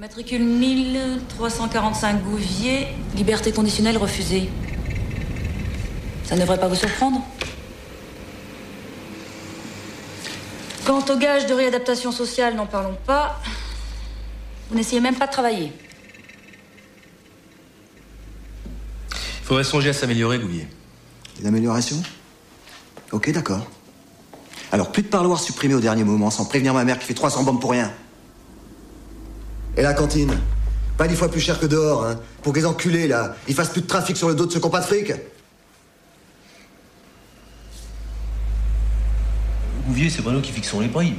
Matricule 1345 Gouvier, liberté conditionnelle refusée. Ça ne devrait pas vous surprendre Quant au gage de réadaptation sociale, n'en parlons pas. Vous n'essayez même pas de travailler. Il faudrait songer à s'améliorer, Gouvier. Des améliorations? Ok, d'accord. Alors, plus de parloir supprimé au dernier moment sans prévenir ma mère qui fait 300 bombes pour rien. Et la cantine Pas dix fois plus cher que dehors, hein. Pour que les enculés, là, ils fassent plus de trafic sur le dos de ceux qui n'ont pas de fric. Gouvier, c'est pas nous qui fixons les prix.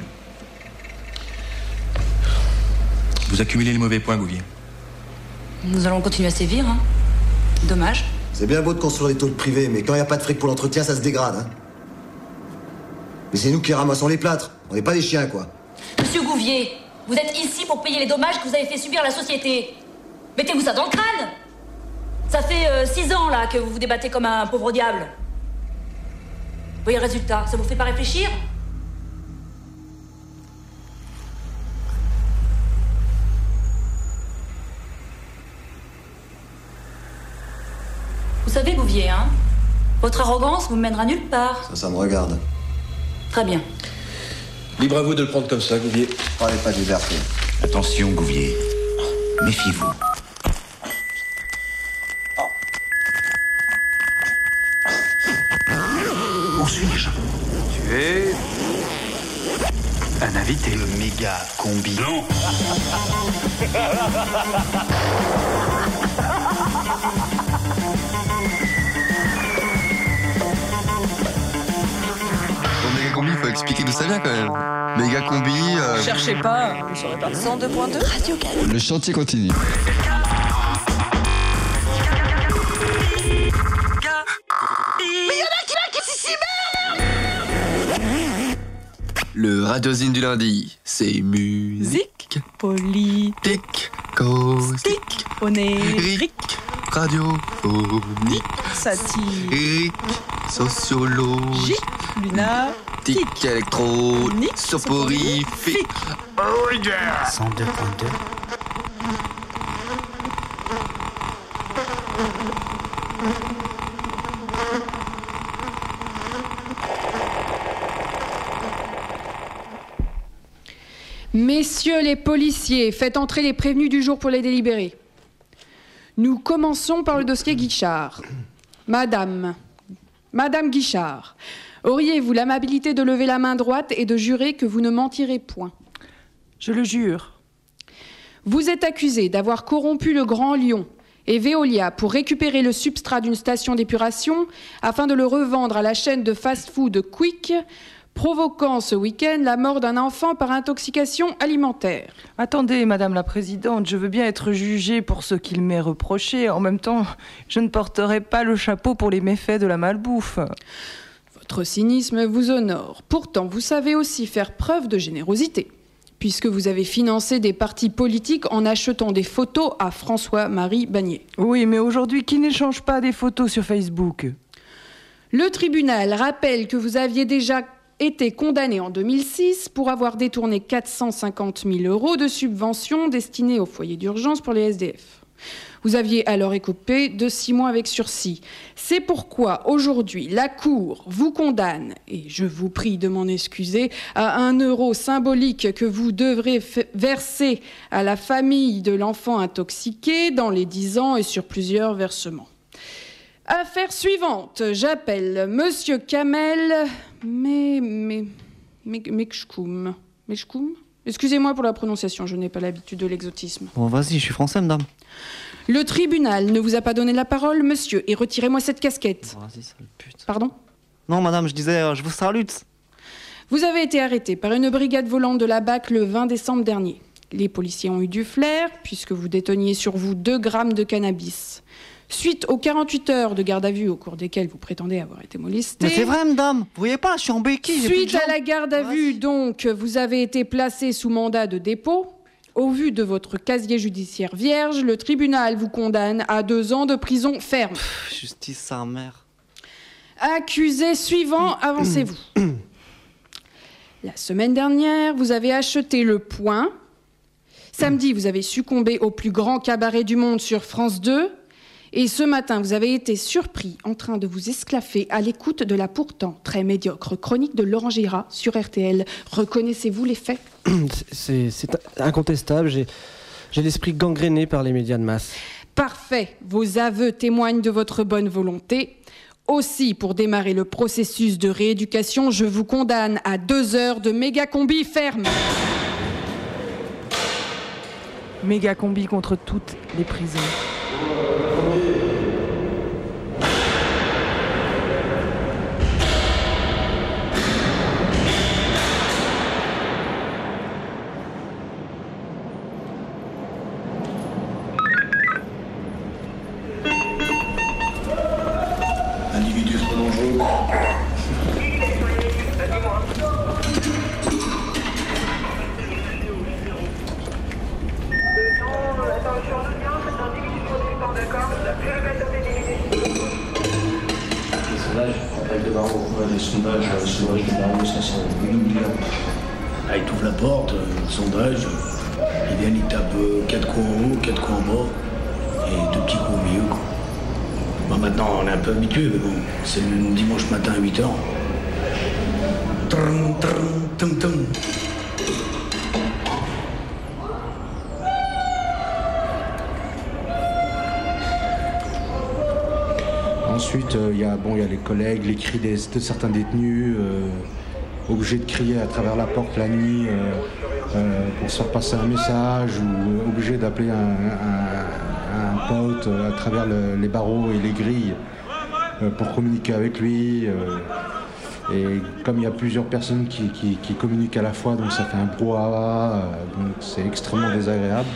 Vous accumulez les mauvais points, Gouvier. Nous allons continuer à sévir, hein. Dommage. C'est bien beau de construire des tôles privées, mais quand il n'y a pas de fric pour l'entretien, ça se dégrade, hein. Mais c'est nous qui ramassons les plâtres. On n'est pas des chiens, quoi. Monsieur Gouvier, vous êtes ici pour payer les dommages que vous avez fait subir à la société. Mettez-vous ça dans le crâne Ça fait euh, six ans, là, que vous vous débattez comme un pauvre diable. Voyez le résultat, ça vous fait pas réfléchir? Vous savez, Gouvier, hein Votre arrogance vous mènera nulle part. Ça, ça me regarde. Très bien. Libre à vous de le prendre comme ça, Gouvier. Parlez pas de liberté. Attention, Gouvier. Méfiez-vous. Où suis-je? Tu es un invité. Le méga combi. Non. expliquer d'où ça vient quand même. Méga combi. euh, Cherchez pas, vous saurez pas. 102.2 Radio Le chantier continue. Le radiosine du lundi, c'est musique, politique, caustique, onérique, radiophonique, satirique, sociologique, lunatique, électronique, soporifique. 102.2. Messieurs les policiers, faites entrer les prévenus du jour pour les délibérer. Nous commençons par le dossier Guichard. Madame, Madame Guichard, auriez-vous l'amabilité de lever la main droite et de jurer que vous ne mentirez point? Je le jure. Vous êtes accusé d'avoir corrompu le Grand Lion et Veolia pour récupérer le substrat d'une station d'épuration afin de le revendre à la chaîne de fast-food Quick, provoquant ce week-end la mort d'un enfant par intoxication alimentaire. Attendez, Madame la Présidente, je veux bien être jugée pour ce qu'il m'est reproché. En même temps, je ne porterai pas le chapeau pour les méfaits de la malbouffe. Votre cynisme vous honore. Pourtant, vous savez aussi faire preuve de générosité, puisque vous avez financé des partis politiques en achetant des photos à François-Marie Bagné. Oui, mais aujourd'hui, qui n'échange pas des photos sur Facebook? Le tribunal rappelle que vous aviez déjà été condamné en 2006 pour avoir détourné 450 000 euros de subventions destinées aux foyers d'urgence pour les SDF. Vous aviez alors écopé de six mois avec sursis. C'est pourquoi aujourd'hui la Cour vous condamne, et je vous prie de m'en excuser, à un euro symbolique que vous devrez verser à la famille de l'enfant intoxiqué dans les 10 ans et sur plusieurs versements. Affaire suivante, j'appelle Monsieur Kamel mais mais Excusez-moi pour la prononciation, je n'ai pas l'habitude de l'exotisme. Bon, vas-y, je suis français, madame. Le tribunal ne vous a pas donné la parole, monsieur, et retirez-moi cette casquette. Vas-y, sale pute. Pardon? Non, madame, je disais, euh, je vous salue. Vous avez été arrêté par une brigade volante de la BAC le 20 décembre dernier. Les policiers ont eu du flair, puisque vous déteniez sur vous 2 grammes de cannabis. Suite aux 48 heures de garde à vue au cours desquelles vous prétendez avoir été molesté. Mais c'est vrai, madame. Vous voyez pas, je suis en béquille. Suite à la garde à vue, donc, vous avez été placé sous mandat de dépôt. Au vu de votre casier judiciaire vierge, le tribunal vous condamne à deux ans de prison ferme. Pff, Justice, sa mère. Accusé suivant, avancez-vous. La semaine dernière, vous avez acheté le point Samedi, vous avez succombé au plus grand cabaret du monde sur France 2. Et ce matin, vous avez été surpris en train de vous esclaffer à l'écoute de la pourtant très médiocre chronique de Laurent Gira sur RTL. Reconnaissez-vous les faits? C'est incontestable. J'ai j'ai l'esprit gangréné par les médias de masse. Parfait. Vos aveux témoignent de votre bonne volonté. Aussi, pour démarrer le processus de rééducation, je vous condamne à deux heures de méga combi ferme. Méga combi contre toutes les prisons. Individu euh, sondage barreau, ça c'est inoubliable. Ah, il t'ouvre la porte, euh, sondage, euh, ils viennent, ils tapent 4 coups en haut, 4 coups en bas, et deux petits coups au milieu. Bon, maintenant, on est un peu habitué, mais bon, c'est le dimanche matin à 8h. Ensuite, euh, il y, a, bon, y a les collègues, les cris de certains détenus, euh, obligés de crier à travers la porte la nuit euh, pour se faire passer un message ou obligés d'appeler un, pote à travers le- les barreaux et les grilles pour communiquer avec lui. et comme il y a plusieurs personnes qui, communiquent à la fois, donc ça fait un brouhaha, donc c'est extrêmement désagréable.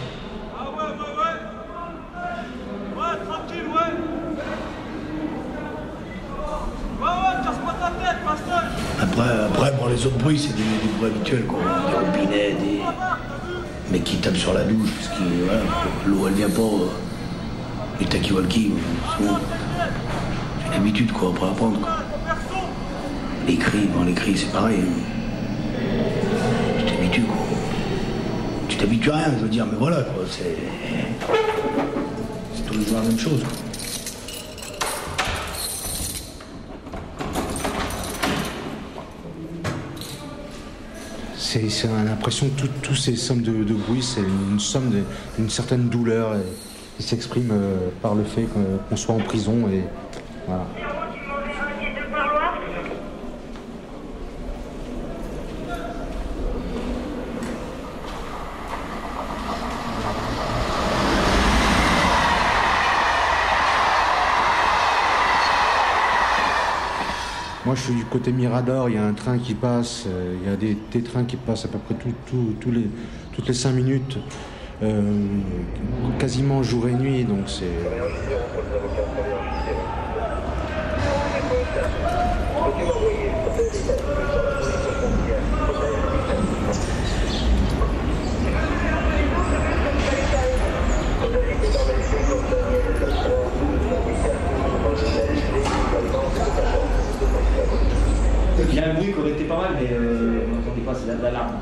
Après, après bon, les autres bruits, c'est des, des habituels, quoi. Des robinets, des. Mais qui tapent sur la douche, parce que l'eau elle vient pas. euh, Les talkie-walkie, c'est l'habitude, quoi, après apprendre, quoi. Les cris, bon, les cris, c'est pareil. hein. Tu t'habitues, quoi. Tu t'habitues à rien, je veux dire, mais voilà, quoi, c'est. C'est tous la même chose. C'est l'impression que tout- tous ces sommes de, bruit, c'est une somme d'une certaine douleur qui s'exprime euh, par le fait qu'on soit en prison et voilà. Moi, je suis du côté Mirador. Il y a un train qui passe. euh, il y a des, trains qui passent à peu près les, toutes les cinq minutes, euh, quasiment jour et nuit. Donc c'est. Il y a un mais euh, on n'entendait pas, c'est l'alarme.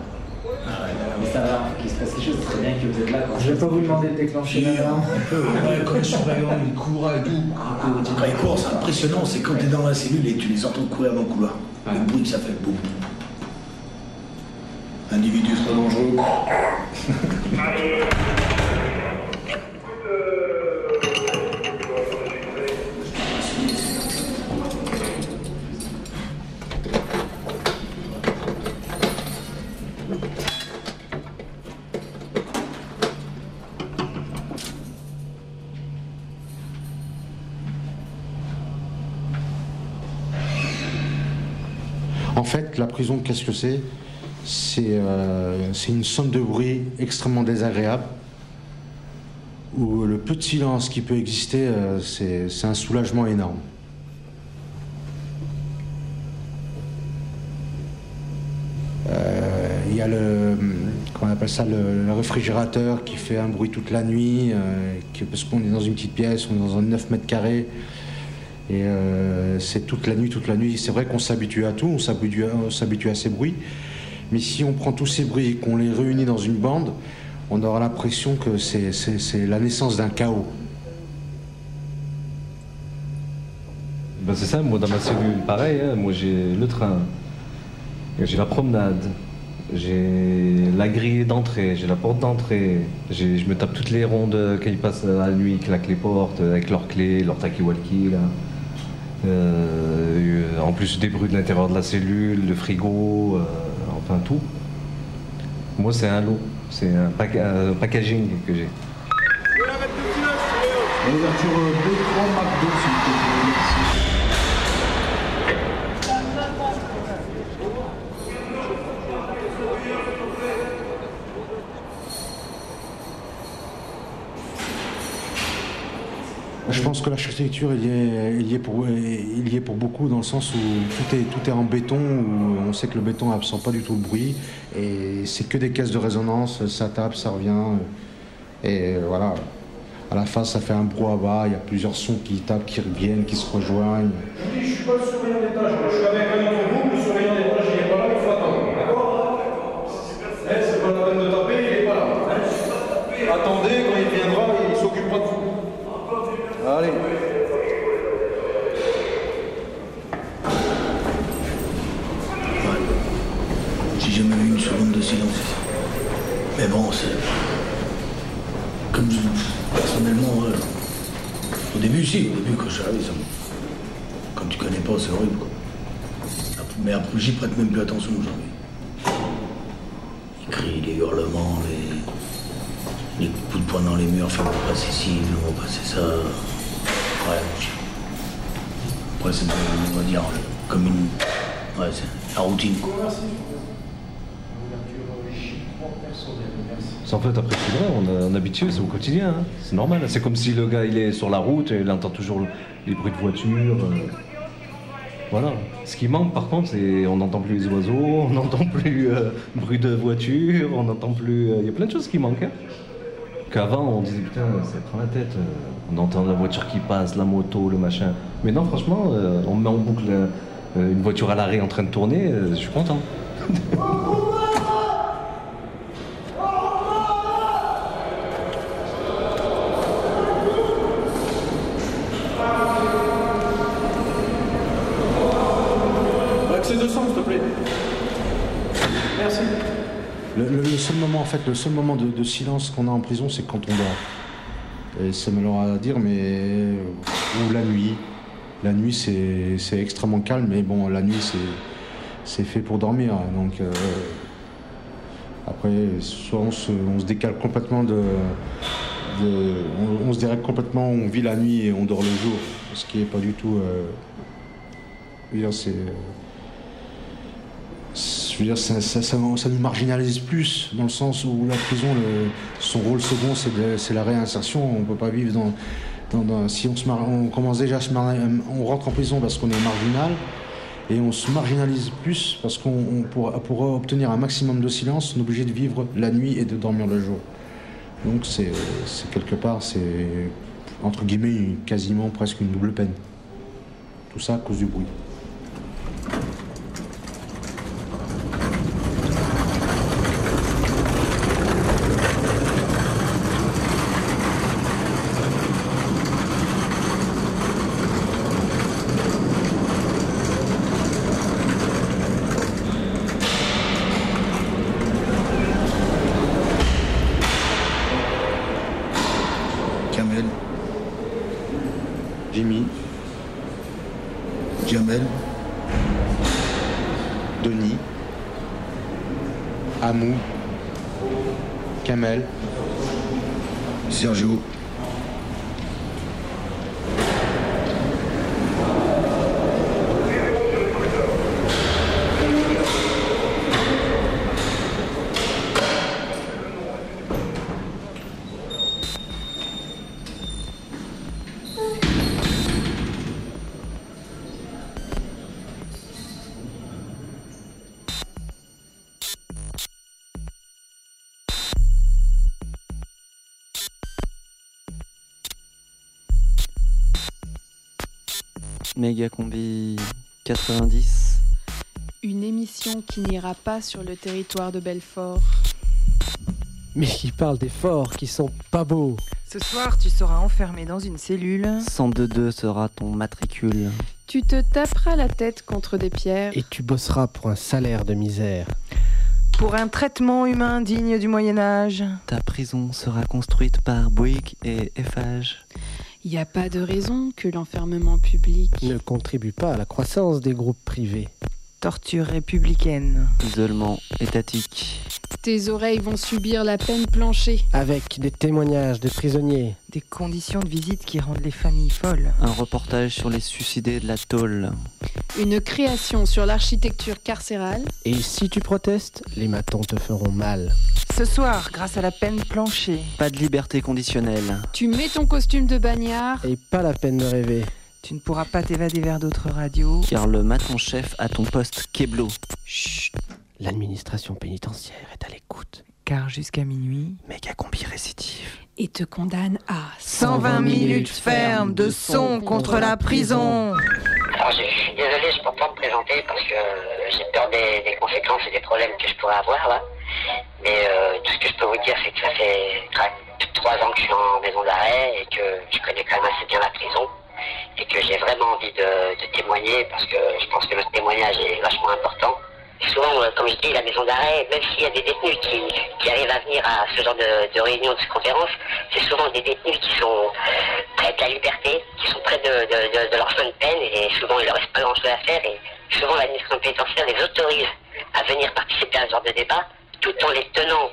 Mais ça va, faut qu'il se passe quelque chose, ce serait bien que vous êtes là. Quand Je vais pas vous demander de déclencher l'alarme. Ouais, quand les surveillants, ils courent et tout. Quand ils courent, c'est impressionnant. C'est quand t'es dans la cellule et tu les entends courir dans le couloir. Le bruit que ça fait. Boum. Individu trop dangereux. En fait, la prison, qu'est-ce que c'est? C'est euh, c'est une somme de bruit extrêmement désagréable où le peu de silence qui peut exister, euh, c'est un soulagement énorme. Euh, Il y a le, comment on appelle ça, le, réfrigérateur qui fait un bruit toute la nuit, parce qu'on est dans une petite pièce, on est dans un 9 mètres carrés. Et euh, c'est toute la nuit, toute la nuit. C'est vrai qu'on s'habitue à tout, on s'habitue à, à ces bruits. Mais si on prend tous ces bruits et qu'on les réunit dans une bande, on aura l'impression que c'est- la naissance d'un chaos. Ben c'est ça, moi dans ma cellule, pareil, hein, moi j'ai le train, j'ai la promenade, j'ai la grille d'entrée, j'ai la porte d'entrée, je me tape toutes les rondes ils passent la nuit, ils claquent les portes avec leurs clés, leurs talkie-walkie là. Euh, en plus des bruits de l'intérieur de la cellule, le frigo, euh, enfin tout. Moi c'est un lot, c'est un, pack- un packaging que j'ai. Ouverture 2-3 McDo, s'il vous plaît. Pense que l'architecture il est, il y est pour, pour beaucoup dans le sens où tout est, en béton, où on sait que le béton absorbe pas du tout le bruit, et c'est que des caisses de résonance, ça tape, ça revient, et voilà. À la fin, ça fait un brouhaha, il y a plusieurs sons qui tapent, qui reviennent, qui se rejoignent. Je suis pas le d'étage, je suis avec un autre groupe, le surveillant d'étage, il est pas là, il faut attendre, d'accord Eh, c'est pas la peine de taper, il est pas là. hein. Attendez, quand il viendra, il s'occupera de vous. Allez. J'ai jamais Mais bon, c'est. Comme je. Personnellement, euh, au début, si, au début, quand je suis arrivé, ça. Quand tu connais pas, c'est horrible, quoi. Mais après, j'y prête même plus attention aujourd'hui. Les cris, les hurlements, les. les coups de poing dans les murs, fais-moi passer ci, fais-moi passer ça. Ouais, Après, c'est, on va dire, comme une. Ouais, c'est la routine. En fait après c'est vrai, on est habitué, c'est au quotidien, hein. c'est normal. C'est comme si le gars il est sur la route et il entend toujours le- les bruits de voiture. euh. Voilà. Ce qui manque par contre, c'est on n'entend plus les oiseaux, on n'entend plus euh, bruit de voiture, on n'entend plus. euh, Il y a plein de choses qui manquent. hein. Qu'avant on disait putain ça prend la tête, euh, on entend la voiture qui passe, la moto, le machin. Mais non franchement, on met en boucle une voiture à l'arrêt en train de tourner, je suis content. Accès 200, s'il Merci. Le, seul moment, en fait, le seul moment de, silence qu'on a en prison, c'est quand on dort. Et c'est malheureux à dire, mais ou la nuit. La nuit, c'est extrêmement calme, mais bon, la nuit, c'est fait pour dormir. Donc euh, après, soit on se, on se décale complètement de, on, se dérègle complètement, on vit la nuit et on dort le jour, ce qui est pas du tout. euh, c'est je veux dire, ça, ça- nous marginalise plus, dans le sens où la prison, son rôle second, c'est la réinsertion. On ne peut pas vivre dans. si on, se on commence déjà à se On rentre en prison parce qu'on est marginal, et on se marginalise plus parce qu'on on pour, pour obtenir un maximum de silence, on est obligé de vivre la nuit et de dormir le jour. Donc c'est quelque part, c'est entre guillemets quasiment presque une double peine. Tout ça à cause du bruit. Méga combi 90. Une émission qui n'ira pas sur le territoire de Belfort. Mais qui parle des forts qui sont pas beaux. Ce soir, tu seras enfermé dans une cellule. 102 sera ton matricule. Tu te taperas la tête contre des pierres. Et tu bosseras pour un salaire de misère. Pour un traitement humain digne du Moyen Âge. Ta prison sera construite par Bouygues et Eiffage. Il n'y a pas de raison que l'enfermement public ne contribue pas à la croissance des groupes privés. Torture républicaine. Isolement étatique. Tes oreilles vont subir la peine planchée. Avec des témoignages de prisonniers. Des conditions de visite qui rendent les familles folles. Un reportage sur les suicidés de la tôle. Une création sur l'architecture carcérale. Et si tu protestes, les matons te feront mal. Ce soir, grâce à la peine planchée. Pas de liberté conditionnelle. Tu mets ton costume de bagnard. Et pas la peine de rêver. Tu ne pourras pas t'évader vers d'autres radios. Car le maton-chef a ton poste Keblo. Chut L'administration pénitentiaire est à l'écoute. Car jusqu'à minuit, méga combi récidive. Et te condamne à 120 minutes fermes de son contre la prison. Alors, je suis désolé, je peux pas me présenter parce que j'ai peur des, des, conséquences et des problèmes que je pourrais avoir là. Mais euh, tout ce que je peux vous dire, c'est que ça fait plus de trois ans que je suis en maison d'arrêt et que je connais quand même assez bien la prison et que j'ai vraiment envie de, témoigner parce que je pense que notre témoignage est vachement important. Souvent, euh, comme je dis, la maison d'arrêt, même s'il y a des détenus qui, arrivent à venir à ce genre de, réunion, de conférence, c'est souvent des détenus qui sont près de la liberté, qui sont près de leur fin de peine et souvent il leur reste pas grand chose à faire et souvent l'administration pénitentiaire les autorise à venir participer à ce genre de débat tout en les tenant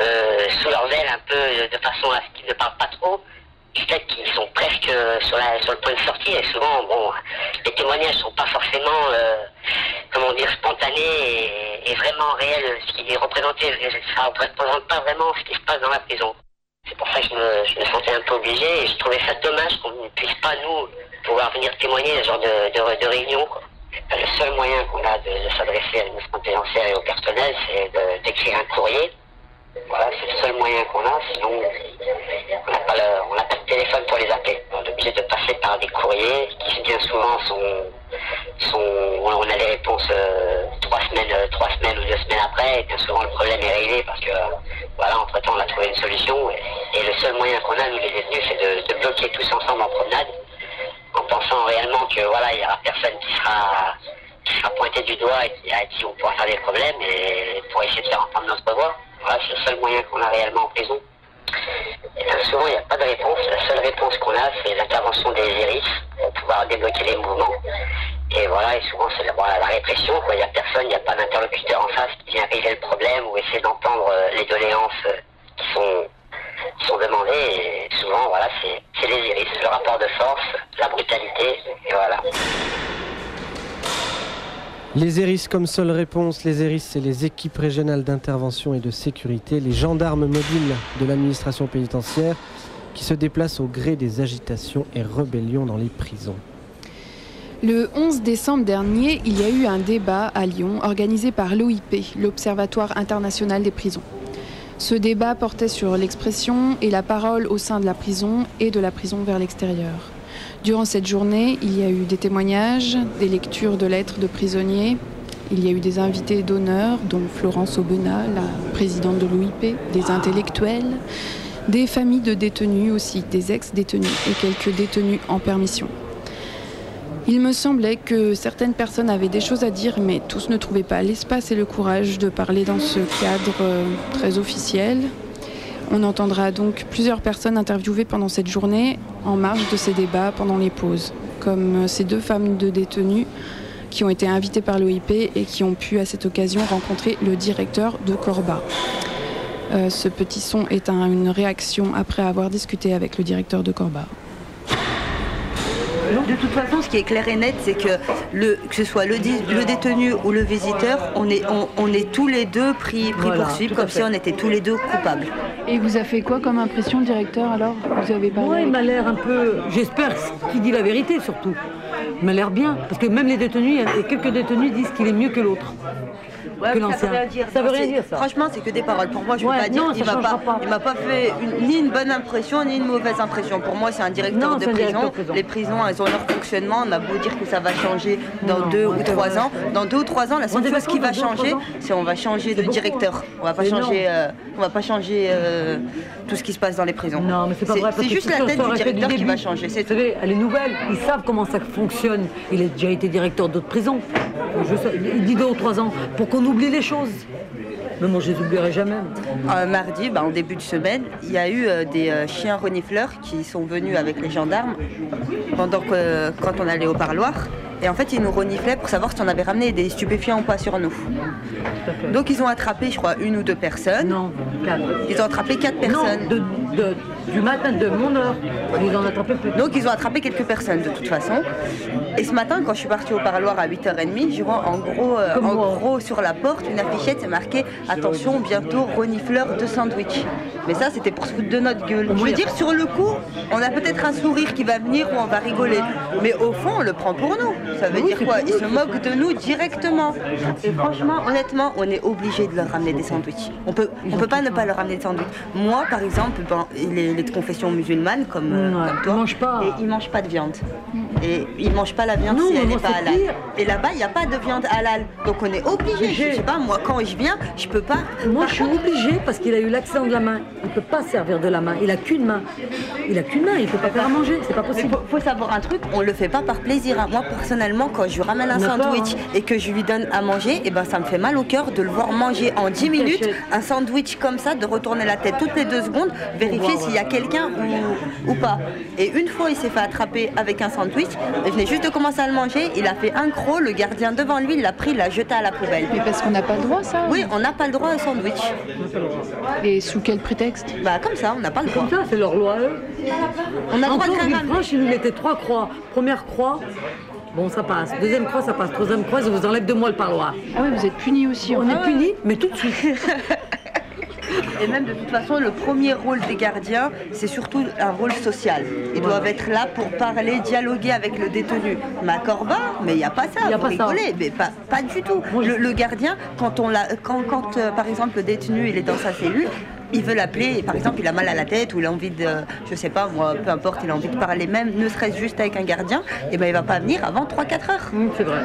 euh, sous leur aile un peu de façon à ce qu'ils ne parlent pas trop fait qu'ils sont presque sur, la, sur le point de sortie et souvent, bon, les témoignages sont pas forcément, euh, comment dire, spontanés et, vraiment réels. Ce qui est représenté, ça représente pas vraiment ce qui se passe dans la prison. C'est pour ça que je me, sentais un peu obligé et je trouvais ça dommage qu'on ne puisse pas, nous, pouvoir venir témoigner à ce genre de, réunion. Quoi. Le seul moyen qu'on a de, de s'adresser à l'administration pénitentiaire et au personnel, c'est d'écrire un courrier voilà, c'est le seul moyen qu'on a, sinon on n'a pas, pas de téléphone pour les appeler. On est obligé de passer par des courriers qui bien souvent sont, sont on a les réponses euh, trois semaines, euh, trois semaines ou deux semaines après, et bien souvent le problème est réglé parce que voilà, entre temps on a trouvé une solution. Et, le seul moyen qu'on a, nous les détenus, c'est de, bloquer tous ensemble en promenade, en pensant réellement que voilà, il n'y aura personne qui sera qui pointé du doigt et qui, à qui on pourra faire des problèmes et pour essayer de faire entendre notre voix. Voilà, c'est le seul moyen qu'on a réellement en prison. Et souvent, il n'y a pas de réponse. La seule réponse qu'on a, c'est l'intervention des iris pour pouvoir débloquer les mouvements. Et voilà, et souvent, c'est la, répression. Il n'y a personne, il n'y a pas d'interlocuteur en face qui vient régler le problème ou essayer d'entendre euh, les doléances euh, qui sont, qui sont demandées. Et souvent, voilà, c'est les iris, le rapport de force, la brutalité, et voilà. Les ERIS comme seule réponse, les ERIS c'est les équipes régionales d'intervention et de sécurité, les gendarmes mobiles de l'administration pénitentiaire qui se déplacent au gré des agitations et rébellions dans les prisons. Le 11 décembre dernier, il y a eu un débat à Lyon organisé par l'OIP, l'Observatoire international des prisons. Ce débat portait sur l'expression et la parole au sein de la prison et de la prison vers l'extérieur. Durant cette journée, il y a eu des témoignages, des lectures de lettres de prisonniers. Il y a eu des invités d'honneur, dont Florence Aubenas, la présidente de l'OIP, des intellectuels, des familles de détenus aussi, des ex-détenus et quelques détenus en permission. Il me semblait que certaines personnes avaient des choses à dire, mais tous ne trouvaient pas l'espace et le courage de parler dans ce cadre très officiel, on entendra donc plusieurs personnes interviewées pendant cette journée en marge de ces débats pendant les pauses, comme ces deux femmes de détenus qui ont été invitées par l'OIP et qui ont pu à cette occasion rencontrer le directeur de Corba. Euh, ce petit son est un, une réaction après avoir discuté avec le directeur de Corba. De toute façon, ce qui est clair et net, c'est que, le, que ce soit le, le, détenu ou le visiteur, on est, on, on est tous les deux pris, pris voilà, pour cible, comme si on était tous les deux coupables. Et vous a fait quoi comme impression, directeur, alors? Vous avez parlé Moi, il m'a l'air un peu... J'espère qu'il dit la vérité, surtout. Il m'a l'air bien, parce que même les détenus, il y a quelques détenus disent qu'il est mieux que l'autre. Ouais, que mais ça veut rien dire. Ça veut rien dire ça. Franchement, c'est que des paroles. Pour moi, je Ouais, peux pas dire. non, il ça m'a pas, pas. il m'a pas fait une- ni une bonne impression ni une mauvaise impression. Pour moi, c'est un directeur Non, de prison. directeur de prison. Les prisons, elles ont leur fonctionnement. On a beau dire que ça va changer dans Non, deux ou trois ans. Dans deux ou trois ans, la seule chose qui va changer, c'est on va changer de directeur. On va pas changer, euh, on va pas changer euh, tout ce qui se passe dans les prisons. Non, mais c'est pas vrai. C'est juste la ça tête du directeur qui va changer. C'est Vous savez, elle est nouvelle. Ils savent comment ça fonctionne. Il a déjà été directeur d'autres prisons. Il dit deux ou trois ans pour qu'on oublie les choses. Mais moi, je les oublierai jamais. Euh, mardi, bah, en début de semaine, il y a eu euh, des euh, chiens renifleurs qui sont venus avec les gendarmes pendant que, quand on allait au parloir. Et en fait, ils nous reniflaient pour savoir si on avait ramené des stupéfiants ou pas sur nous. Donc, ils ont attrapé, je crois, une ou deux personnes. Non, quatre. Ils ont attrapé quatre personnes. Non, de, de- du matin de mon heure. Ils en ont attrapé plus. Donc, ils ont attrapé quelques personnes de toute façon. Et ce matin, quand je suis partie au parloir à 8h30, je vois en gros, euh, en gros sur la porte une affichette, c'est marqué Attention, bientôt renifleur de sandwich. Mais ça, c'était pour se foutre de notre gueule. Je veux dire, sur le coup, on a peut-être un sourire qui va venir ou on va rigoler. Mais au fond, on le prend pour nous. Ça veut dire quoi Ils se moquent de nous directement. Et franchement, honnêtement, on est obligé de leur ramener des sandwichs. On peut, on peut pas ne pas leur ramener des sandwichs. Moi, par exemple, ben, les, les de confession musulmane, comme, euh, Ouais, comme toi, ils mangent pas. et ils mangent pas de viande. Et ils mangent pas la viande Non, si elle n'est pas halal. pire. Et là-bas, il n'y a pas de viande halal. Donc on est obligé. Je Obligé. sais pas, moi, quand je viens, je peux pas. Moi, je suis obligée parce qu'il a eu l'accident de la main. Il ne peut pas servir de la main. Il a qu'une main. Il a qu'une main. Il ne peut pas faire à manger. C'est pas possible. faut, faut savoir un truc, on le fait pas par plaisir. hein. Moi personnellement, quand je lui ramène un sandwich hein. et que je lui donne à manger, et ben ça me fait mal au cœur de le voir manger en 10 minutes un sandwich comme ça, de retourner la tête toutes les deux secondes, vérifier s'il y a quelqu'un ou, ou pas. Et une fois, il s'est fait attraper avec un sandwich. Il venait juste de commencer à le manger. Il a fait un croc. Le gardien devant lui, il l'a pris, il l'a jeté à la poubelle. Mais parce qu'on n'a pas le droit, ça Oui, on n'a pas le droit à un sandwich. Et sous quel prétexte? Bah comme ça, on n'a pas le droit. Comme ça, c'est leur loi. eux. On a le droit de Encore rien Villefranche, il nous mettait trois croix. Première croix, bon, ça passe. Deuxième croix, ça passe. Troisième croix, je vous enlève de moi le parloir. Ah oui, vous êtes punis aussi. On est punis, mais tout de suite. Et même de toute façon, le premier rôle des gardiens, c'est surtout un rôle social. Ils doivent être là pour parler, dialoguer avec le détenu. Ma corba, mais il n'y a pas ça, Y a vous pas ça. rigolez, mais pas, pas du tout. Le, le gardien, quand, on l'a, quand, quand euh, par exemple le détenu il est dans sa cellule, il veut l'appeler, et par exemple il a mal à la tête ou il a envie de, je sais pas moi, peu importe, il a envie de parler même, ne serait-ce juste avec un gardien, et ben il va pas venir avant 3-4 heures. c'est vrai.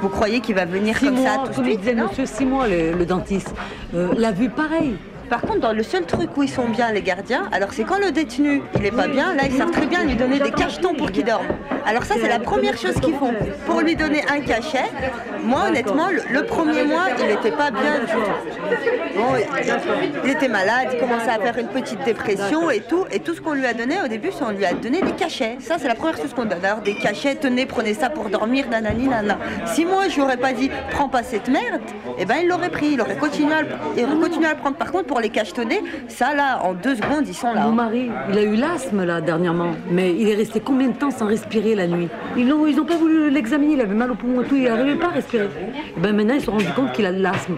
Vous croyez qu'il va venir Six comme ça tout de comme suite disait non monsieur, six mois, le, le dentiste. Euh, la vue, pareil. Par contre, dans le seul truc où ils sont bien, les gardiens, alors c'est quand le détenu, il est pas bien, là, ils savent très bien lui donner des cachetons pour qu'il dorme. Alors ça, c'est la première chose qu'ils font. Pour lui donner un cachet, moi, honnêtement, le, premier mois, il n'était pas bien du tout. Il, était malade, il commençait à faire une petite dépression et tout. Et tout ce qu'on lui a donné au début, c'est on lui a donné des cachets. Ça, c'est la première chose qu'on donne. Alors, des cachets, tenez, prenez ça pour dormir, nanani, nana. Si moi, je lui aurais pas dit, prends pas cette merde, eh ben, il l'aurait pris. Il aurait continué à il aurait continué à le prendre. Par contre, pour les cachetonner, ça, là, en deux secondes, ils sont là. Mon mari, il a eu l'asthme là dernièrement, mais il est resté combien de temps sans respirer la nuit? Ils n'ont ils ont pas voulu l'examiner, il avait mal au poumon et tout, il n'arrivait pas à respirer. Et ben maintenant ils se sont rendus compte qu'il a de l'asthme.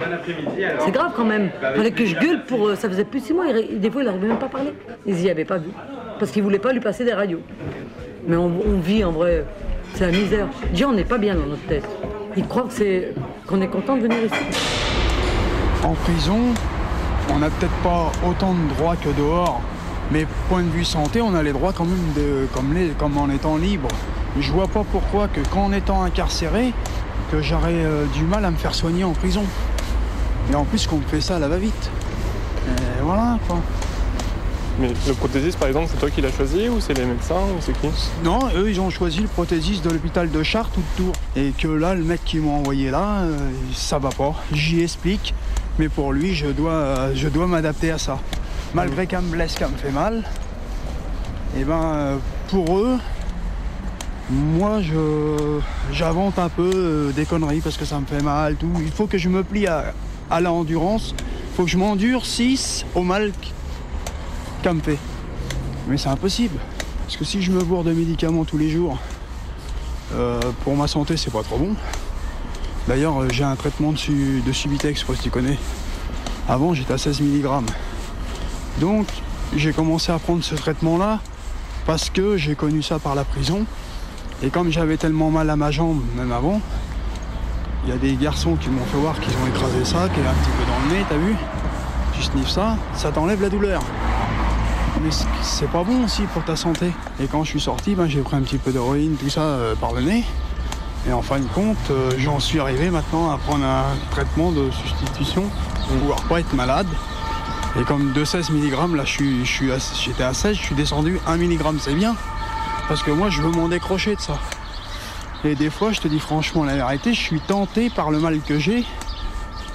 C'est grave quand même. Fallait que je gueule pour. euh, Ça faisait plus de six mois, il- des fois il n'arrivait même pas à parler. Ils y avaient pas vu. Parce qu'ils voulaient pas lui passer des radios. Mais on, on vit en vrai, c'est la misère. Déjà on n'est pas bien dans notre tête. Ils croient que c'est qu'on est content de venir ici. En prison, on n'a peut-être pas autant de droits que dehors, mais point de vue santé, on a les droits quand même de, comme, les, comme en étant libre. Je vois pas pourquoi que qu'en étant incarcéré, que j'aurais euh, du mal à me faire soigner en prison. Et en plus qu'on me fait ça à la va-vite. Et voilà quoi. Mais le prothésiste, par exemple, c'est toi qui l'as choisi ou c'est les médecins ou c'est qui? Non, eux ils ont choisi le prothésiste de l'hôpital de Chartres tout de tour. Et que là, le mec qui m'a envoyé là, euh, ça va pas. J'y explique, mais pour lui, je dois, je dois m'adapter à ça. Malgré qu'un me blesse, qu'un me fait mal, et ben euh, pour eux, moi je j'invente un peu euh, des conneries parce que ça me fait mal, tout. Il faut que je me plie à, à l'endurance. Il faut que je m'endurcisse au mal qu'elle me fait. Mais c'est impossible. Parce que si je me bourre de médicaments tous les jours, euh, pour ma santé, c'est pas trop bon. D'ailleurs, euh, j'ai un traitement de, su- de Subitex, pas si tu connais. Avant, j'étais à 16 mg. Donc, j'ai commencé à prendre ce traitement-là parce que j'ai connu ça par la prison. Et comme j'avais tellement mal à ma jambe, même avant, Il y a des garçons qui m'ont fait voir qu'ils ont écrasé ça, qui est un petit peu dans le nez, t'as vu? Tu sniffes ça, ça t'enlève la douleur. Mais c'est pas bon aussi pour ta santé. Et quand je suis sorti, ben, j'ai pris un petit peu d'héroïne, tout ça euh, par le nez. Et en fin de compte, euh, j'en suis arrivé maintenant à prendre un traitement de substitution pour pouvoir pas être malade. Et comme de 16 mg, là je suis, je à- j'étais à 16, je suis descendu 1 mg, c'est bien. Parce que moi je veux m'en décrocher de ça. Et des fois, je te dis franchement la vérité, je suis tenté par le mal que j'ai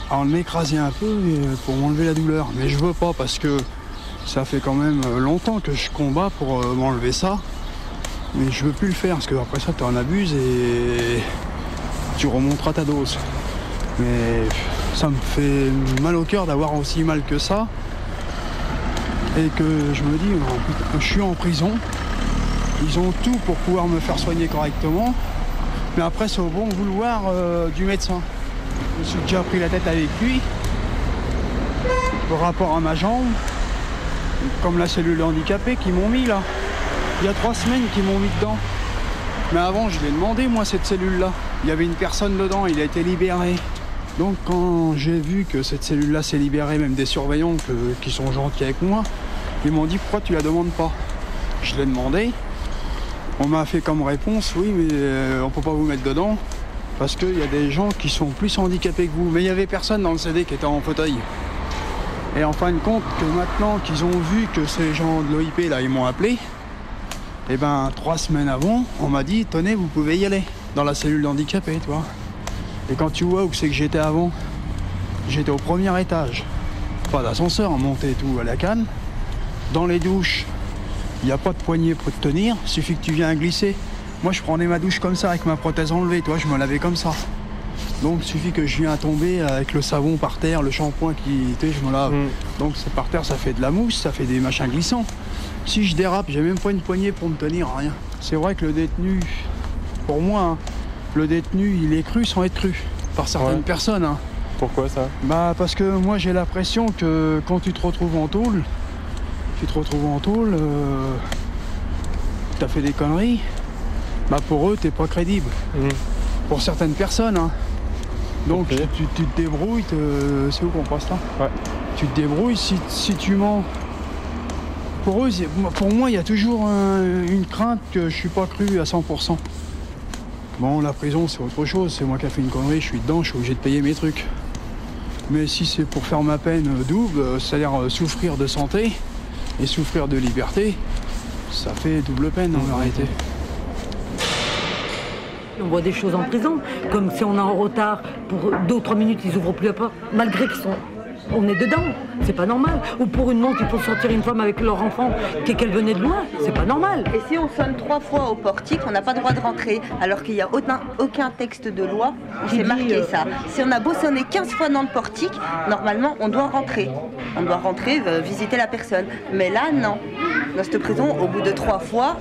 à m'écraser un peu euh, pour m'enlever la douleur. Mais je veux pas parce que ça fait quand même euh, longtemps que je combats pour m'enlever ça. Mais je veux plus le faire parce que après ça, tu en abuses et tu remonteras ta dose. Mais ça me fait mal au cœur d'avoir aussi mal que ça. Et que je me dis, oh, je suis en prison. Ils ont tout pour pouvoir me faire soigner correctement. Mais après, c'est au bon vouloir euh, du médecin. Je me suis déjà pris la tête avec lui. Par rapport à ma jambe, comme la cellule handicapée qui m'ont mis là. Il y a trois semaines qu'ils m'ont mis dedans. Mais avant, je l'ai demandé, moi, cette cellule-là. Il y avait une personne dedans, il a été libéré. Donc, quand j'ai vu que cette cellule-là s'est libérée, même des surveillants qui sont gentils avec moi, ils m'ont dit pourquoi tu la demandes pas? Je l'ai demandé. On m'a fait comme réponse oui, mais euh, on peut pas vous mettre dedans parce qu'il y a des gens qui sont plus handicapés que vous. Mais il y avait personne dans le CD qui était en fauteuil. Et en fin de compte, que maintenant qu'ils ont vu que ces gens de l'OIP là, ils m'ont appelé, et ben trois semaines avant, on m'a dit tenez, vous pouvez y aller dans la cellule d'handicapés, tu vois. Et quand tu vois où c'est que j'étais avant, j'étais au premier étage. Pas d'ascenseur, on montait tout à la canne. Dans les douches, il n'y a pas de poignée pour te tenir, il suffit que tu viens glisser. Moi, je prenais ma douche comme ça, avec ma prothèse enlevée, toi, je me lavais comme ça. Donc, il suffit que je viens tomber avec le savon par terre, le shampoing qui, tu sais, je me lave. Donc, c'est par terre, ça fait de la mousse, ça fait des machins glissants. Si je dérape, j'ai même pas une poignée pour me tenir, rien. C'est vrai que le détenu, pour moi, hein, le détenu, il est cru sans être cru par certaines personnes. hein. Pourquoi ça? Bah parce que moi j'ai l'impression que quand tu te retrouves en tôle, tu te retrouves en tôle, euh, t'as fait des conneries, bah pour eux t'es pas crédible. Pour certaines personnes, hein. Donc tu, tu- tu te débrouilles, c'est où qu'on passe là? Tu te débrouilles si, si tu mens. Pour eux, pour moi, il y a toujours un- une crainte que je suis pas cru à 100%. Bon, la prison, c'est autre chose. C'est moi qui ai fait une connerie, je suis dedans, je suis obligé de payer mes trucs. Mais si c'est pour faire ma peine double, c'est-à-dire euh, souffrir de santé et souffrir de liberté, ça fait double peine en vérité. On voit des choses en prison, comme si on est en retard pour deux ou trois minutes, ils ouvrent plus la porte, malgré qu'ils sont. On est dedans, c'est pas normal. Ou pour une montre, il faut sortir une femme avec leur enfant qui- qu'elle venait de loin, c'est pas normal. Et si on sonne trois fois au portique, on n'a pas le droit de rentrer, alors qu'il n'y a aucun, aucun texte de loi où c'est marqué ça. Si on a beau sonner 15 fois dans le portique, normalement on doit rentrer. On doit rentrer, euh, visiter la personne. Mais là, non. Dans cette prison, au bout de trois fois,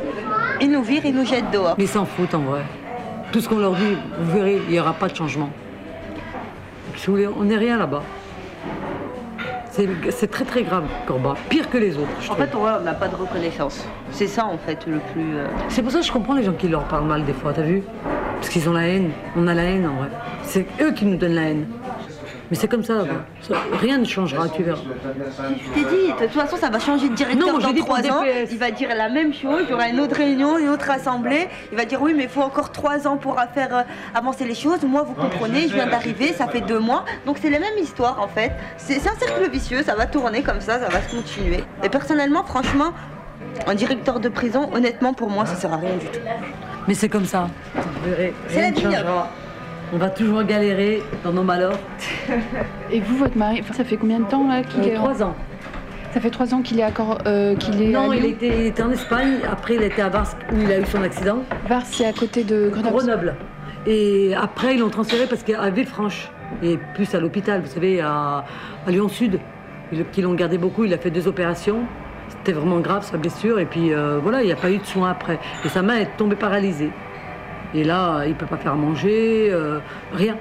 ils nous virent, ils nous jettent dehors. Mais ils s'en foutent en vrai. Tout ce qu'on leur dit, vous verrez, il n'y aura pas de changement. Si vous voulez, on n'est rien là-bas. C'est très très grave, Corba. Pire que les autres. En trouve. fait, on n'a pas de reconnaissance. C'est ça, en fait, le plus... euh, C'est pour ça que je comprends les gens qui leur parlent mal des fois, t'as vu? Parce qu'ils ont la haine. On a la haine en vrai. C'est eux qui nous donnent la haine. Mais c'est comme ça, Rien ne changera, tu verras. Je t'ai dit, de toute façon, ça va changer de directeur Non, dans trois ans. DPS. Il va dire la même chose, il y aura une autre réunion, une autre assemblée. Il va dire oui, mais il faut encore trois ans pour faire euh, avancer les choses. Moi, vous comprenez, je viens d'arriver, ça fait deux mois. Donc c'est la même histoire, en fait. C'est un cercle vicieux, ça va tourner comme ça, ça va se continuer. Et personnellement, franchement, un directeur de prison, honnêtement, pour moi, ça sert à rien du tout. Mais c'est comme ça. C'est la vie. On va toujours galérer dans nos malheurs. Et vous, votre mari, ça fait combien de temps là qu'il Euh, est trois ans. Ça fait trois ans qu'il est, à Cor- euh, qu'il est Non, à il Lyon était, il était en Espagne. Après, il était à Vars où il a eu son accident. Vars, c'est à côté de Grenoble. Grenoble. Et après, ils l'ont transféré parce qu'à Villefranche, et plus à l'hôpital, vous savez, à, à Lyon-Sud, ils- qui l'ont gardé beaucoup. Il a fait deux opérations. C'était vraiment grave, sa blessure. Et puis euh, voilà, il n'y a pas eu de soins après. Et sa main est tombée paralysée. Et là, il ne peut pas faire manger, euh, rien.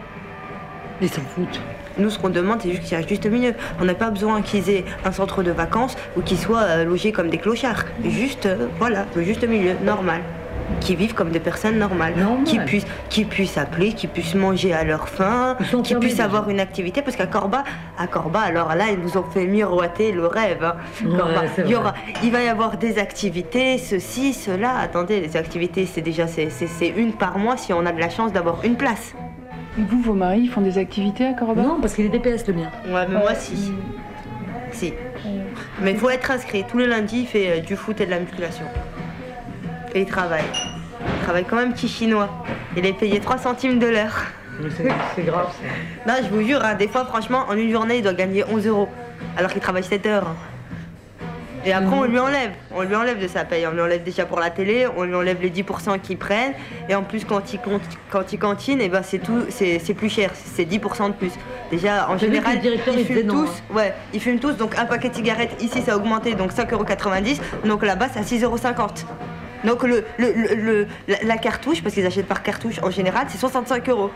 Ils s'en foutent. Nous, ce qu'on demande, c'est juste qu'il y ait juste milieu. On n'a pas besoin qu'ils aient un centre de vacances ou qu'ils soient euh, logés comme des clochards. Juste, euh, voilà, juste milieu, normal. Qui vivent comme des personnes normales, qui puissent, qui puissent appeler, qui puissent manger à leur faim, qui puissent déjà. avoir une activité. Parce qu'à Corba, à Corba, alors là, ils nous ont fait miroiter le rêve. hein. Ouais, il, y aura, il va y avoir des activités, ceci, cela. Attendez, les activités, c'est déjà c'est, c'est- c'est une par mois si on a de la chance d'avoir une place. Et vous, vos maris, ils font des activités à Corba? Non, parce qu'il est DPS le mien. Ouais, mais moi, si. Si. Mais il faut être inscrit. Tous les lundis, il fait euh, du foot et de la musculation. Et il travaille. Il travaille comme un petit chinois. Il est payé 3 centimes de l'heure. C'est grave ça. Non, je vous jure, hein, des fois, franchement, en une journée, il doit gagner 11 euros. Alors qu'il travaille 7 heures. hein. Et après, on lui enlève. On lui enlève de sa paye. On lui enlève déjà pour la télé, on lui enlève les 10% qu'ils prennent. Et en plus, quand il, compte, quand il cantine, eh ben, c'est tout, c'est c'est plus cher. C'est 10% de plus. Déjà, en J'ai vu que général, le directeur, ils il disait fument non, tous. Ouais, ils fument tous. Donc, un paquet de cigarettes, ici, ça a augmenté. Donc, 5,90€. Donc, là-bas, c'est à 6,50€. Donc, le, le- le- le- la, la cartouche, parce qu'ils achètent par cartouche en général, c'est 65 euros.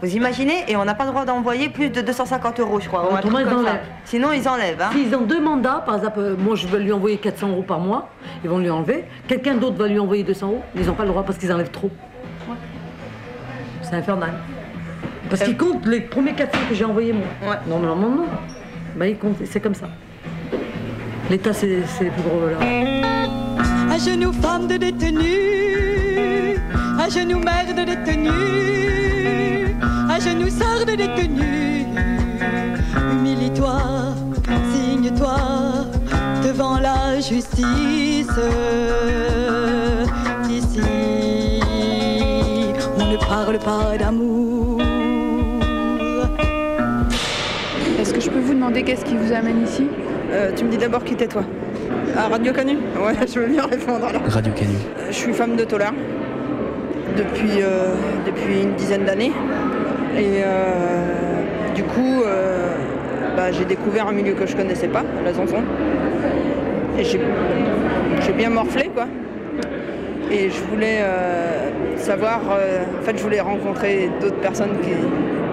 Vous imaginez Et on n'a pas le droit d'envoyer plus de 250 euros, je crois. ou ils comme ça. Sinon, ils enlèvent. hein. S'ils ont deux mandats, par exemple, euh, moi je vais lui envoyer 400 euros par mois, ils vont lui enlever. Quelqu'un d'autre va lui envoyer 200 euros, ils n'ont pas le droit parce qu'ils enlèvent trop. C'est infernal. Parce qu'ils comptent les premiers 400 que j'ai envoyés moi. Normalement non. Bah, ils comptent, c'est comme ça. L'État, c'est c'est le plus gros voleur. À genoux femmes de détenus, à genoux mères de détenus, à genoux sœurs de détenus? Humilie-toi, signe-toi devant la justice. Ici, on ne parle pas d'amour. Est-ce que je peux vous demander qu'est-ce qui vous amène ici? Euh, tu me dis d'abord qui t'es toi À Radio Canu Ouais, je veux bien répondre alors. Radio Canu. Euh, Je suis femme de tolère depuis, euh, depuis une dizaine d'années. Et euh, du coup, euh, bah, j'ai découvert un milieu que je connaissais pas, la Zanzon. Et j'ai bien morflé quoi. Et je voulais savoir, en fait je voulais rencontrer d'autres personnes qui,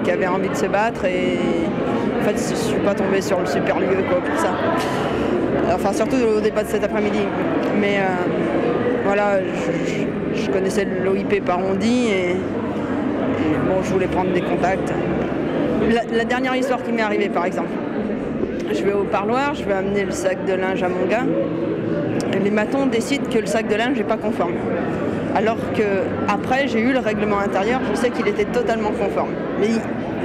qui avaient envie de se battre et fait je suis pas tombée sur le super lieu quoi pour ça. Enfin surtout au débat de cet après-midi. Mais euh, voilà, je, connaissais l'OIP par Rondi et, et bon je voulais prendre des contacts. La, dernière histoire qui m'est arrivée par exemple. Je vais au parloir, je vais amener le sac de linge à mon gars. Et les matons décident que le sac de linge n'est pas conforme. Alors que après, j'ai eu le règlement intérieur, je sais qu'il était totalement conforme. Mais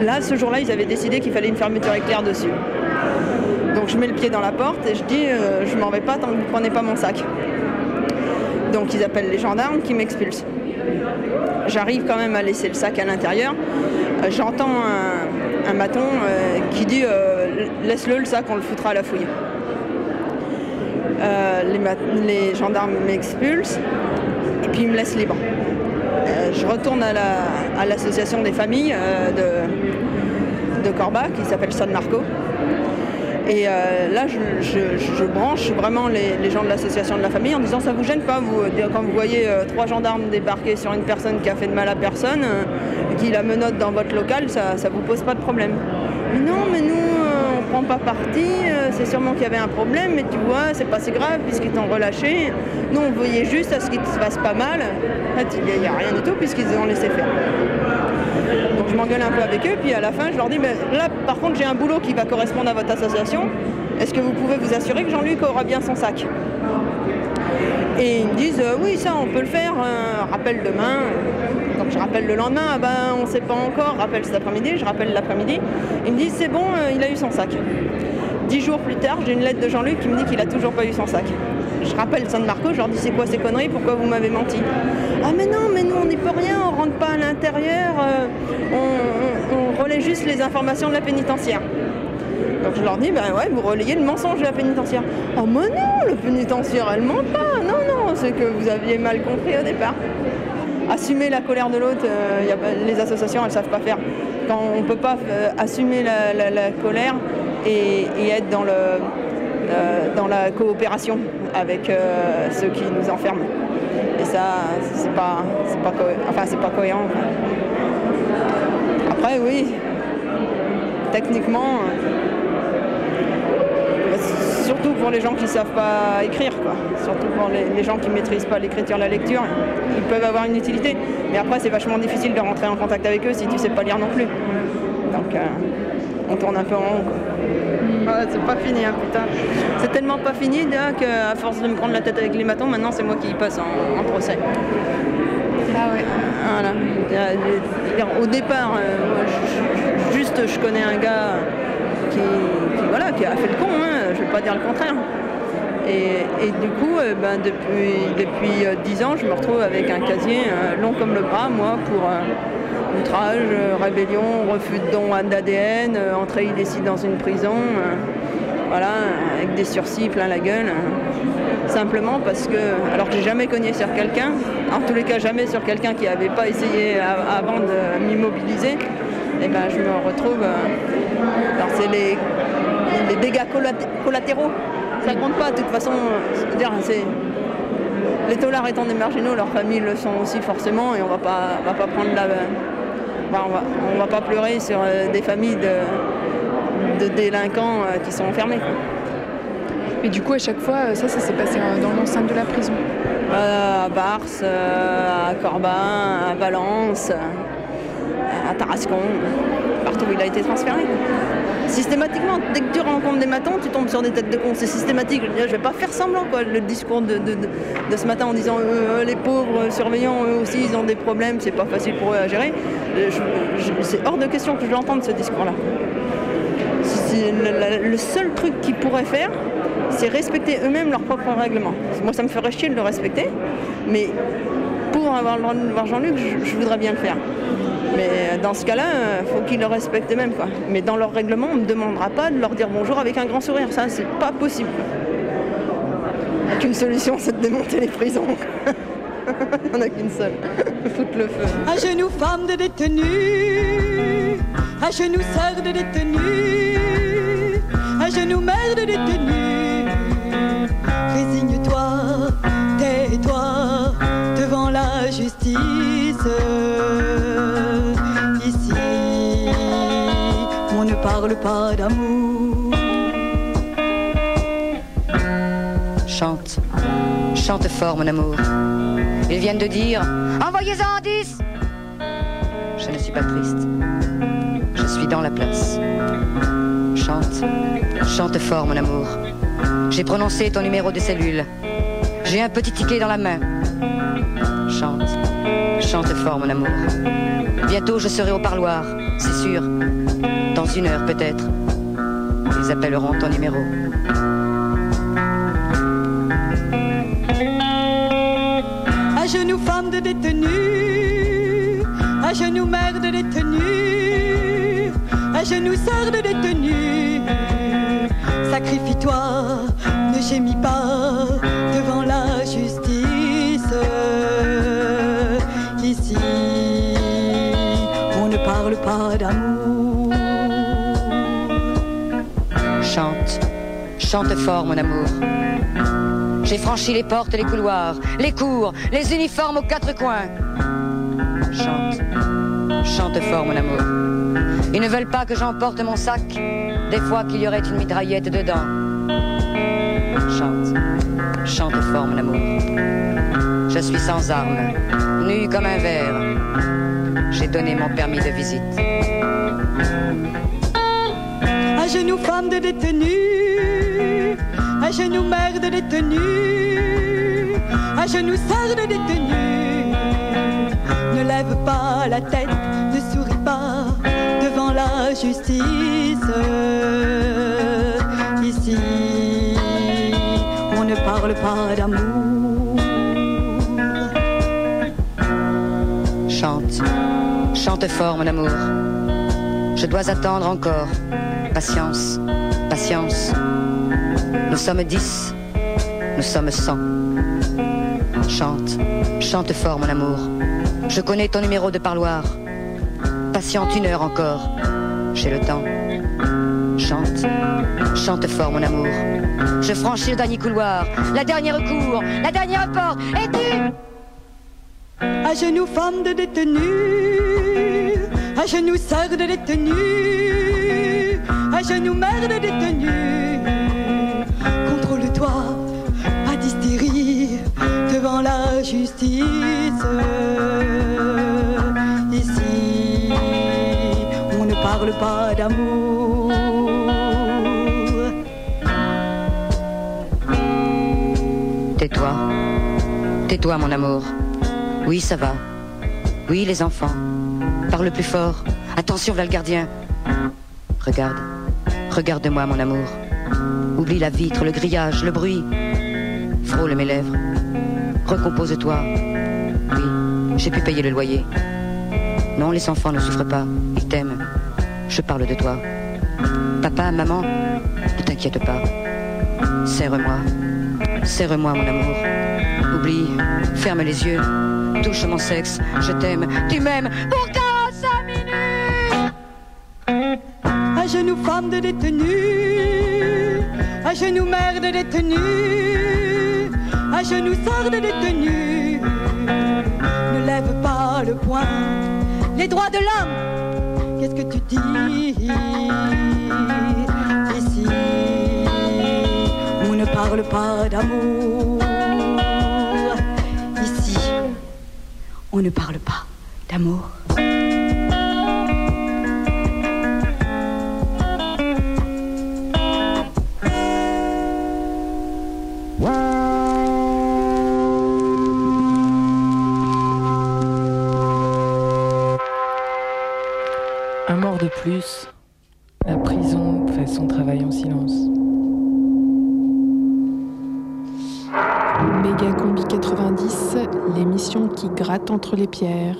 là, ce jour-là, ils avaient décidé qu'il fallait une fermeture éclair dessus. Donc je mets le pied dans la porte et je dis euh, je m'en vais pas tant que vous ne prenez pas mon sac. Donc ils appellent les gendarmes qui m'expulsent. J'arrive quand même à laisser le sac à l'intérieur. Euh, J'entends un, maton euh, qui dit euh, laisse-le le sac, on le foutra à la fouille. Les, gendarmes m'expulsent et puis ils me laissent libre. Je retourne à la- à l'association des familles de, de Corba qui s'appelle San Marco. Et euh, là, je, branche vraiment les, gens de l'association de la famille en disant ça vous gêne pas vous, quand vous voyez euh, trois gendarmes débarquer sur une personne qui a fait de mal à personne, euh, qui la menotte dans votre local, ça, ça vous pose pas de problème. Mais non, mais nous, on prend pas parti, c'est sûrement qu'il y avait un problème, mais tu vois, c'est pas si grave puisqu'ils t'ont relâché. Nous, on voyait juste à ce qu'il se passe pas mal. En fait, il n'y a, rien du tout puisqu'ils ont laissé faire. Je m'engueule un peu avec eux, puis à la fin je leur dis, mais là par contre j'ai un boulot qui va correspondre à votre association. Est-ce que vous pouvez vous assurer que Jean-Luc aura bien son sac? Et ils me disent, euh, oui ça on peut le faire, euh, rappelle demain. Donc je rappelle le lendemain, ah ben on sait pas encore, rappelle cet après-midi, je rappelle l'après-midi. Ils me disent, c'est bon, euh, il a eu son sac. Dix jours plus tard, j'ai une lettre de Jean-Luc qui me dit qu'il a toujours pas eu son sac. Je rappelle San Marco, je leur dis c'est quoi ces conneries, pourquoi vous m'avez menti? Ah mais non, mais nous on n'y peut rien, on rentre pas à l'intérieur, euh, on, relaie juste les informations de la pénitentiaire. Donc je leur dis, ben ouais, vous relayez le mensonge de la pénitentiaire. Oh mais non, le pénitentiaire elle ment pas, non, non, c'est que vous aviez mal compris au départ. Assumer la colère de l'autre, euh, les associations elles savent pas faire. Quand on peut pas euh, assumer la, colère et, être dans, la coopération avec ceux qui nous enferment. Et ça, c'est pas, pas, enfin, pas cohérent. Après, oui, techniquement, euh, surtout pour les gens qui ne savent pas écrire, quoi. Surtout pour les, gens qui ne maîtrisent pas l'écriture, la lecture, ils peuvent avoir une utilité. Mais après, c'est vachement difficile de rentrer en contact avec eux si tu ne sais pas lire non plus. Donc, euh, on tourne un peu en rond. C'est pas fini, hein, putain. C'est tellement pas fini déjà qu'à force de me prendre la tête avec les matons, maintenant c'est moi qui y passe en, en procès. Ah ouais. Voilà. Euh, dire, Au départ, euh, juste je connais un gars qui, qui, voilà, qui a fait le con, hein, je vais pas dire le contraire. Et, et du coup, euh, ben, depuis, depuis euh, 10 ans, je me retrouve avec un casier euh, long comme le bras, moi, pour euh, outrage, euh, rébellion, refus de don d'ADN, euh, entrée illicite dans une prison, euh, voilà, avec des sursis plein la gueule. simplement parce que, alors que j'ai jamais cogné sur quelqu'un, en tous les cas jamais sur quelqu'un qui n'avait pas essayé avant de m'immobiliser, et ben je me retrouve. alors c'est les, les dégâts collat- collatéraux. Ça compte pas, de toute façon, c'est. Les taulards étant des marginaux, leurs familles le sont aussi forcément, et on va pas, va pas prendre la. Enfin, on, va, on va pas pleurer sur euh, des familles de, de délinquants euh, qui sont enfermés. Mais du coup, à chaque fois, euh, ça, ça s'est passé dans l'enceinte de la prison. Euh, à Bars, euh, à Corbin, à Valence, à Tarascon, partout où il a été transféré. Systématiquement, dès que tu rencontres des matons, tu tombes sur des têtes de con. C'est systématique. Je Je vais pas faire semblant, quoi. Le discours de, de- ce matin en disant euh, euh, les pauvres surveillants, eux aussi, ils ont des problèmes, c'est pas facile pour eux à gérer. Euh, c'est hors de question que je l'entende, ce discours-là. Le, seul truc qu'ils pourraient faire, c'est respecter eux-mêmes leurs propres règlements. Moi, ça me ferait chier de le respecter, mais pour avoir le droit de voir Jean-Luc, je, je voudrais bien le faire. Mais dans ce cas-là, il faut qu'ils le respectent eux-mêmes. Mais dans leur règlement, on ne me demandera pas de leur dire bonjour avec un grand sourire. Ça, c'est pas possible. Qu'une solution, c'est de démonter les prisons. Il n'y en a qu'une seule. Foutre le feu. À genoux femmes de détenus, à genoux sœurs de détenus, à genoux mères de détenus. Pas d'amour. Chante, chante fort, mon amour. Ils viennent de dire Envoyez-en 10 Je ne suis pas triste. Je suis dans la place. Chante, chante fort, mon amour. J'ai prononcé ton numéro de cellule. J'ai un petit ticket dans la main. Chante, chante fort, mon amour. Bientôt, je serai au parloir, c'est sûr. Dans une heure, peut-être. Ils appelleront ton numéro. À genoux femmes de détenus, à genoux mères de détenus, à genoux sœurs de détenus. Sacrifie-toi, ne gémis pas chante fort, mon amour. J'ai franchi les portes, les couloirs, les cours, les uniformes aux quatre coins. Chante, chante fort, mon amour. Ils ne veulent pas que j'emporte mon sac, des fois qu'il y aurait une mitraillette dedans. Chante, chante fort, mon amour. Je suis sans armes, nu comme un verre. J'ai donné mon permis de visite. À genoux femmes de détenus, à genoux mères de détenus, à genoux sœurs de détenus. Ne lève pas la tête, ne souris pas devant la justice. Ici, on ne parle pas d'amour. Chante, chante fort, mon amour. Je dois attendre encore. Patience, patience. Nous sommes dix, nous sommes cent. Chante, chante fort, mon amour. Je connais ton numéro de parloir. Patiente une heure encore. J'ai le temps. Chante, chante fort, mon amour. Je franchis le dernier couloir, la dernière cour, la dernière porte. Et tu À genoux femmes de détenus, à genoux sœurs de détenus, à genoux mères de détenus. Justice. Ici, on ne parle pas d'amour. Tais-toi. Tais-toi, mon amour. Oui, ça va. Oui, les enfants. Parle plus fort. Attention, là le gardien. Regarde. Regarde-moi, mon amour. Oublie la vitre, le grillage, le bruit. Frôle mes lèvres. Recompose-toi. Oui, j'ai pu payer le loyer. Non, les enfants ne souffrent pas. Ils t'aiment. Je parle de toi. Papa, maman, ne t'inquiète pas. Serre-moi. Serre-moi, mon amour. Oublie. Ferme les yeux. Touche mon sexe. Je t'aime. Tu m'aimes. Pour 45 minutes. À genoux femme de détenus, à genoux mère de détenus, à genoux sœur de détenus. Ne lève pas le poing, les droits de l'homme, qu'est-ce que tu dis Ici, on ne parle pas d'amour. Ici, on ne parle pas d'amour. Plus. La prison fait son travail en silence. Méga Combi 90, l'émission qui gratte entre les pierres.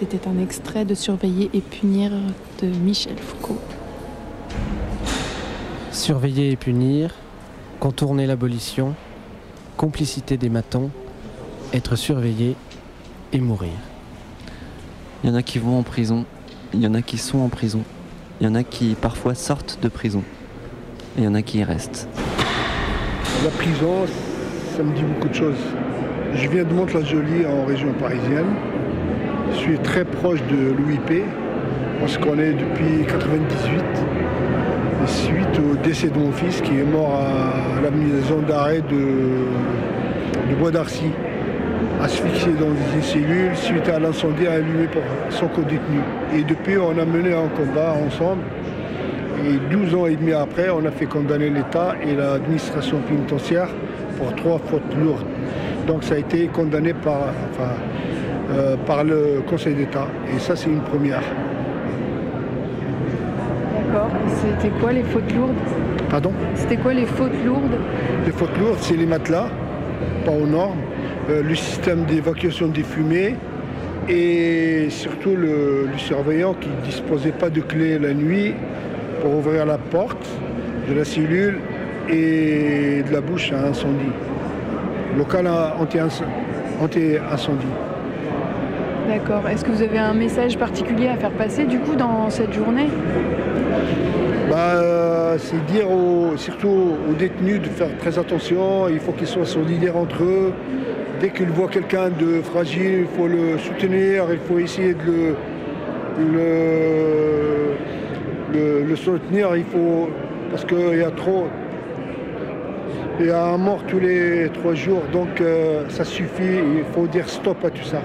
C'était un extrait de Surveiller et punir de Michel Foucault. Surveiller et punir, contourner l'abolition, complicité des matons, être surveillé et mourir. Il y en a qui vont en prison, il y en a qui sont en prison, il y en a qui parfois sortent de prison, et il y en a qui y restent. La prison, ça me dit beaucoup de choses. Je viens de Mantes-la-Jolie en région parisienne. Je suis très proche de l'OIP. On se connaît depuis 98. Et suite au décès de mon fils qui est mort à la maison d'arrêt de, Bois d'Arcy, asphyxié dans une cellule suite à l'incendie allumé par son co-détenu. Et depuis, on a mené un combat ensemble. Et 12 ans et demi après, on a fait condamner l'État et l'administration pénitentiaire pour trois fautes lourdes. Donc ça a été condamné par, euh, par le Conseil d'État. Et ça, c'est une première. D'accord. C'était quoi les fautes lourdes Pardon C'était quoi les fautes lourdes Les fautes lourdes, c'est les matelas, pas aux normes, euh, le système d'évacuation des fumées et surtout le, le surveillant qui ne disposait pas de clé la nuit pour ouvrir la porte de la cellule et de la bouche à incendie. Local anti-incendie. D'accord. Est-ce que vous avez un message particulier à faire passer du coup dans cette journée? Bah, euh, c'est dire surtout aux détenus de faire très attention, il faut qu'ils soient solidaires entre eux. Dès qu'ils voient quelqu'un de fragile, il faut le soutenir, il faut essayer de le soutenir, il faut, parce qu'il y a trop, il y a un mort tous les trois jours, donc euh, ça suffit, il faut dire stop à tout ça.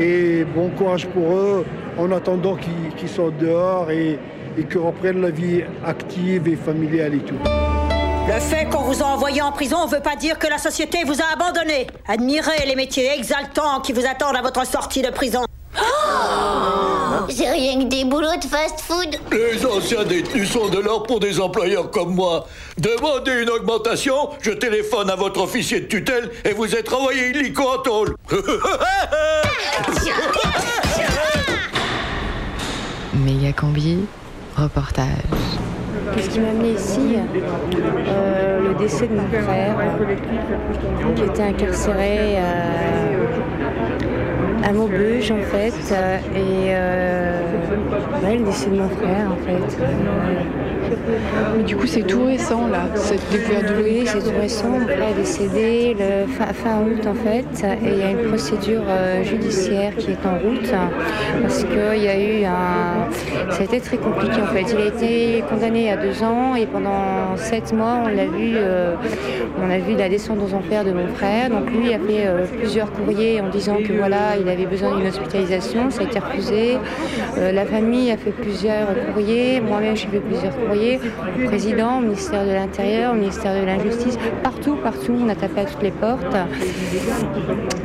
Et bon courage pour eux, en attendant qu'ils sortent dehors et, et qu'ils reprennent la vie active et familiale et tout. Le fait qu'on vous a envoyé en prison ne veut pas dire que la société vous a abandonné. Admirez les métiers exaltants qui vous attendent à votre sortie de prison. C'est rien que des boulots de fast-food. Les anciens détenus sont de l'or pour des employeurs comme moi. Demandez une augmentation, je téléphone à votre officier de tutelle et vous êtes renvoyé illico en tôle. Méga combi, reportage. Qu'est-ce qui m'a amené ici Euh, Le décès de mon frère, euh, qui était incarcéré à, à Maubeuge en fait. euh, Et euh, le décès de mon frère en fait. Mais du coup, c'est tout récent là, cette découverte de Oui, c'est tout récent. Mon frère est décédé le fin, fin août en fait. Et il y a une procédure euh, judiciaire qui est en route parce qu'il y a eu un. Ça a été très compliqué en fait. Il a été condamné à deux ans et pendant sept mois, on l'a vu, euh, on a vu la descente aux enfers de mon frère. Donc lui a fait euh, plusieurs courriers en disant que voilà, il avait besoin d'une hospitalisation. Ça a été refusé. Euh, la famille a fait plusieurs courriers. Moi-même, j'ai fait plusieurs courriers au président, au ministère de l'Intérieur, au ministère de l'Injustice, partout, partout. On a tapé à toutes les portes.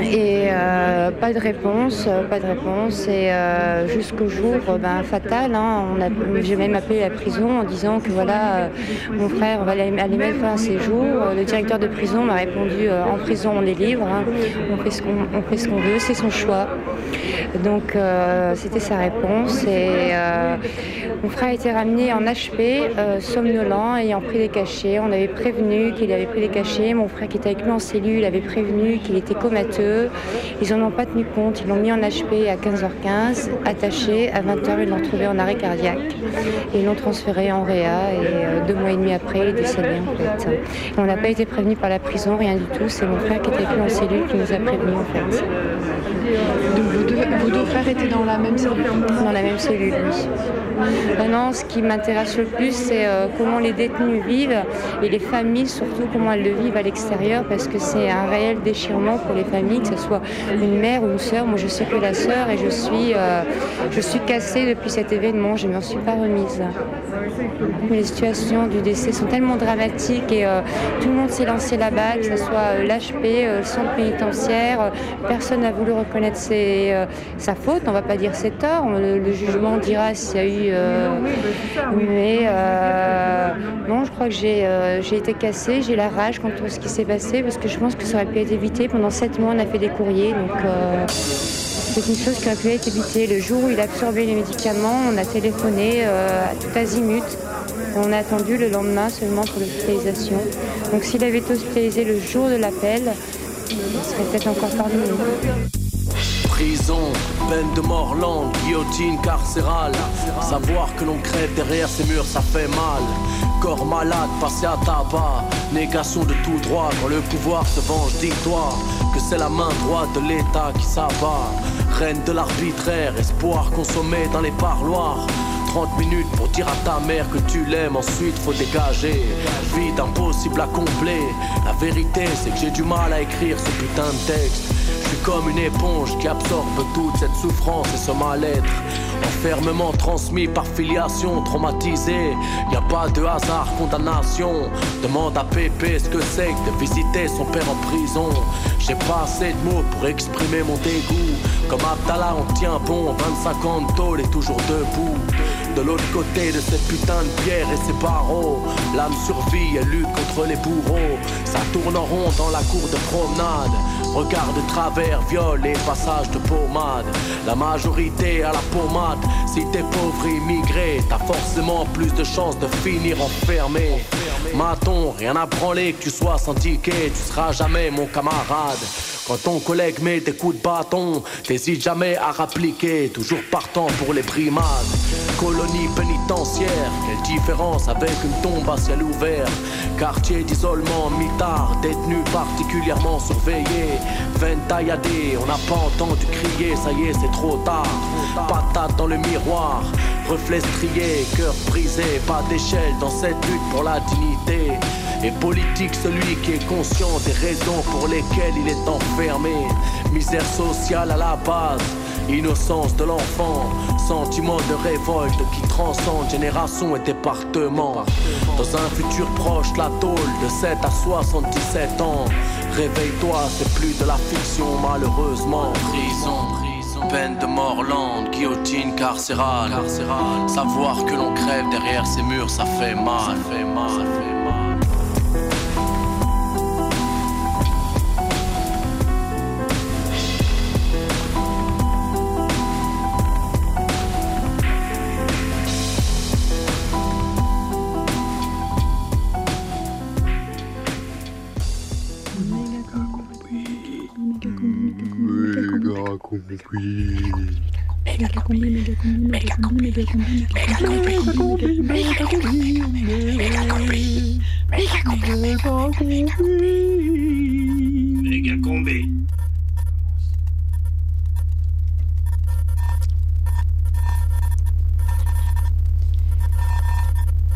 Et euh, pas de réponse, pas de réponse. Et euh, jusqu'au jour ben, fatal, hein, j'ai même appelé la prison en disant que voilà, mon frère va aller, mettre fin à ses jours. Le directeur de prison m'a répondu en prison on est libre, hein. on fait ce qu'on veut, c'est son choix. work. Donc euh, c'était sa réponse et euh, mon frère a été ramené en HP, euh, somnolent, ayant pris des cachets. On avait prévenu qu'il avait pris des cachets. Mon frère qui était avec lui en cellule avait prévenu qu'il était comateux. Ils n'en ont pas tenu compte. Ils l'ont mis en HP à 15h15, attaché. À 20h, ils l'ont trouvé en arrêt cardiaque. Et ils l'ont transféré en Réa et euh, deux mois et demi après, il est décédé en fait. On n'a pas été prévenu par la prison, rien du tout. C'est mon frère qui était avec lui en cellule qui nous a prévenus en fait. Deux, vos deux frères étaient dans la même cellule Dans la même cellule, oui. Maintenant, ce qui m'intéresse le plus, c'est euh, comment les détenus vivent et les familles, surtout comment elles le vivent à l'extérieur, parce que c'est un réel déchirement pour les familles, que ce soit une mère ou une sœur. Moi, je suis que la sœur et je suis, euh, je suis cassée depuis cet événement. Je ne m'en suis pas remise. Les situations du décès sont tellement dramatiques et euh, tout le monde s'est lancé là-bas, que ce soit euh, l'HP, euh, le centre pénitentiaire. euh, personne n'a voulu reconnaître ses, euh, sa faute. On ne va pas dire ses torts. Le, jugement dira s'il y a eu. euh, mais euh, non, je crois que j'ai euh, j'ai été cassée. J'ai la rage contre ce qui s'est passé parce que je pense que ça aurait pu être évité. Pendant sept mois, on a fait des courriers. Donc. euh, c'est une chose qui aurait pu être évitée. Le jour où il a absorbé les médicaments, on a téléphoné à tout azimut. On a attendu le lendemain seulement pour l'hospitalisation. Donc s'il avait été hospitalisé le jour de l'appel, il serait peut-être encore parmi nous. Prison, peine de mort lente, guillotine carcérale. Savoir que l'on crève derrière ces murs, ça fait mal. Corps malade, passé à tabac. Négation de tout droit, quand le pouvoir se venge, dis-toi que c'est la main droite de l'État qui s'abat. Reine de l'arbitraire, espoir consommé dans les parloirs. 30 minutes pour dire à ta mère que tu l'aimes, ensuite faut dégager. Vide impossible à combler. La vérité, c'est que j'ai du mal à écrire ce putain de texte. Suis comme une éponge qui absorbe toute cette souffrance et ce mal-être. Enfermement transmis par filiation, traumatisé. Y a pas de hasard, condamnation. Demande à Pépé ce que c'est que de visiter son père en prison. J'ai pas assez de mots pour exprimer mon dégoût. Comme Abdallah, on tient bon, 25 ans de tôle et toujours debout. De l'autre côté de cette putain de pierre et ses barreaux, l'âme survit et lutte contre les bourreaux. Ça tourne en rond dans la cour de promenade. Regard de travers, viol et passage de pommade. La majorité à la pommade. Si t'es pauvre immigré, t'as forcément plus de chances de finir enfermé. Maton, rien à branler que tu sois syndiqué, tu seras jamais mon camarade. Quand ton collègue met des coups de bâton, t'hésites jamais à rappliquer, toujours partant pour les primades. Colonie pénitentiaire, quelle différence avec une tombe à ciel ouvert? Quartier d'isolement mitard, détenu particulièrement surveillé. Veine tailladée, on n'a pas entendu crier, ça y est, c'est trop tard. Patate dans le miroir, reflet strié, cœur brisé, pas d'échelle dans cette lutte pour la dignité. Et politique celui qui est conscient des raisons pour lesquelles il est enfermé. Misère sociale à la base, innocence de l'enfant, sentiment de révolte qui transcende génération et département. Dans un futur proche, la tôle de 7 à 77 ans. Réveille-toi, c'est plus de la fiction malheureusement. Prison, peine de mort lente, guillotine carcérale. Savoir que l'on crève derrière ces murs, ça fait mal. Ça fait mal. Ça fait mal.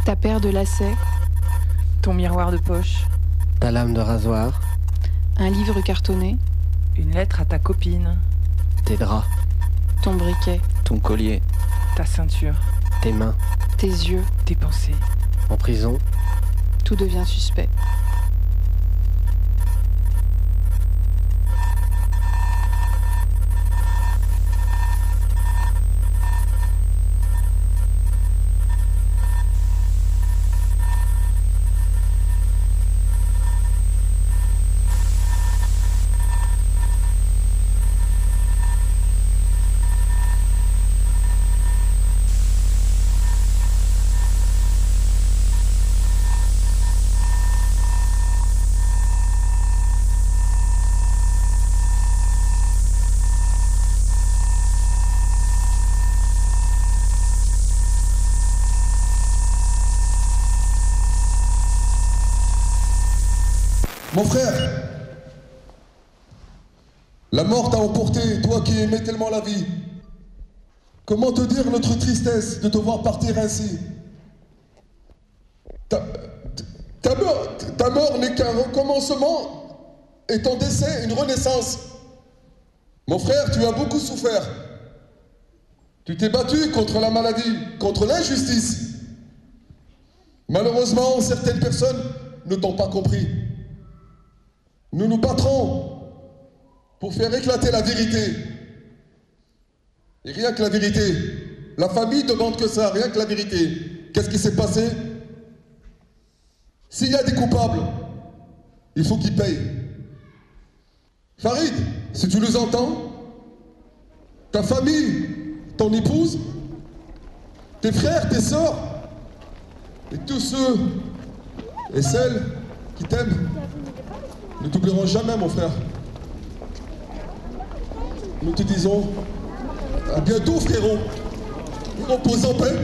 Ta paire de lacets, Ton miroir de poche, Ta lame de rasoir, un livre cartonné, une lettre à ta copine, tes draps, ton briquet, Ton collier, ta ceinture, tes mains, tes yeux, tes pensées. en prison, tout devient suspect. Mon frère, la mort t'a emporté, toi qui aimais tellement la vie. Comment te dire notre tristesse de te voir partir ainsi? Ta, mort, mort n'est qu'un recommencement et ton décès une renaissance. Mon frère, tu as beaucoup souffert. Tu t'es battu contre la maladie, contre l'injustice. Malheureusement, certaines personnes ne t'ont pas compris. Nous nous battrons pour faire éclater la vérité. Et rien que la vérité. La famille demande que ça, rien que la vérité. Qu'est-ce qui s'est passé? S'il y a des coupables, il faut qu'ils payent. Farid, si tu nous entends, ta famille, ton épouse, tes frères, tes sœurs, et tous ceux et celles qui t'aiment, ne t'oublieront jamais, mon frère. Nous te disons à bientôt, frérot. Repose en paix.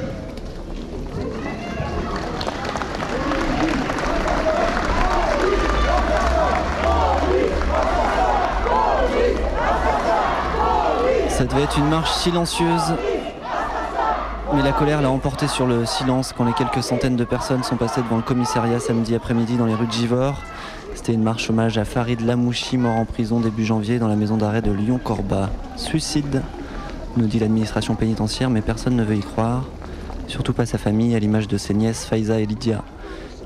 Ça devait être une marche silencieuse Mais la colère l'a emporté sur le silence quand les quelques centaines de personnes sont passées devant le commissariat samedi après-midi dans les rues de Givors. C'était une marche hommage à Farid Lamouchi, mort en prison début janvier dans la maison d'arrêt de Lyon-Corba. Suicide, nous dit l'administration pénitentiaire, mais personne ne veut y croire. Surtout pas sa famille, à l'image de ses nièces Faiza et Lydia,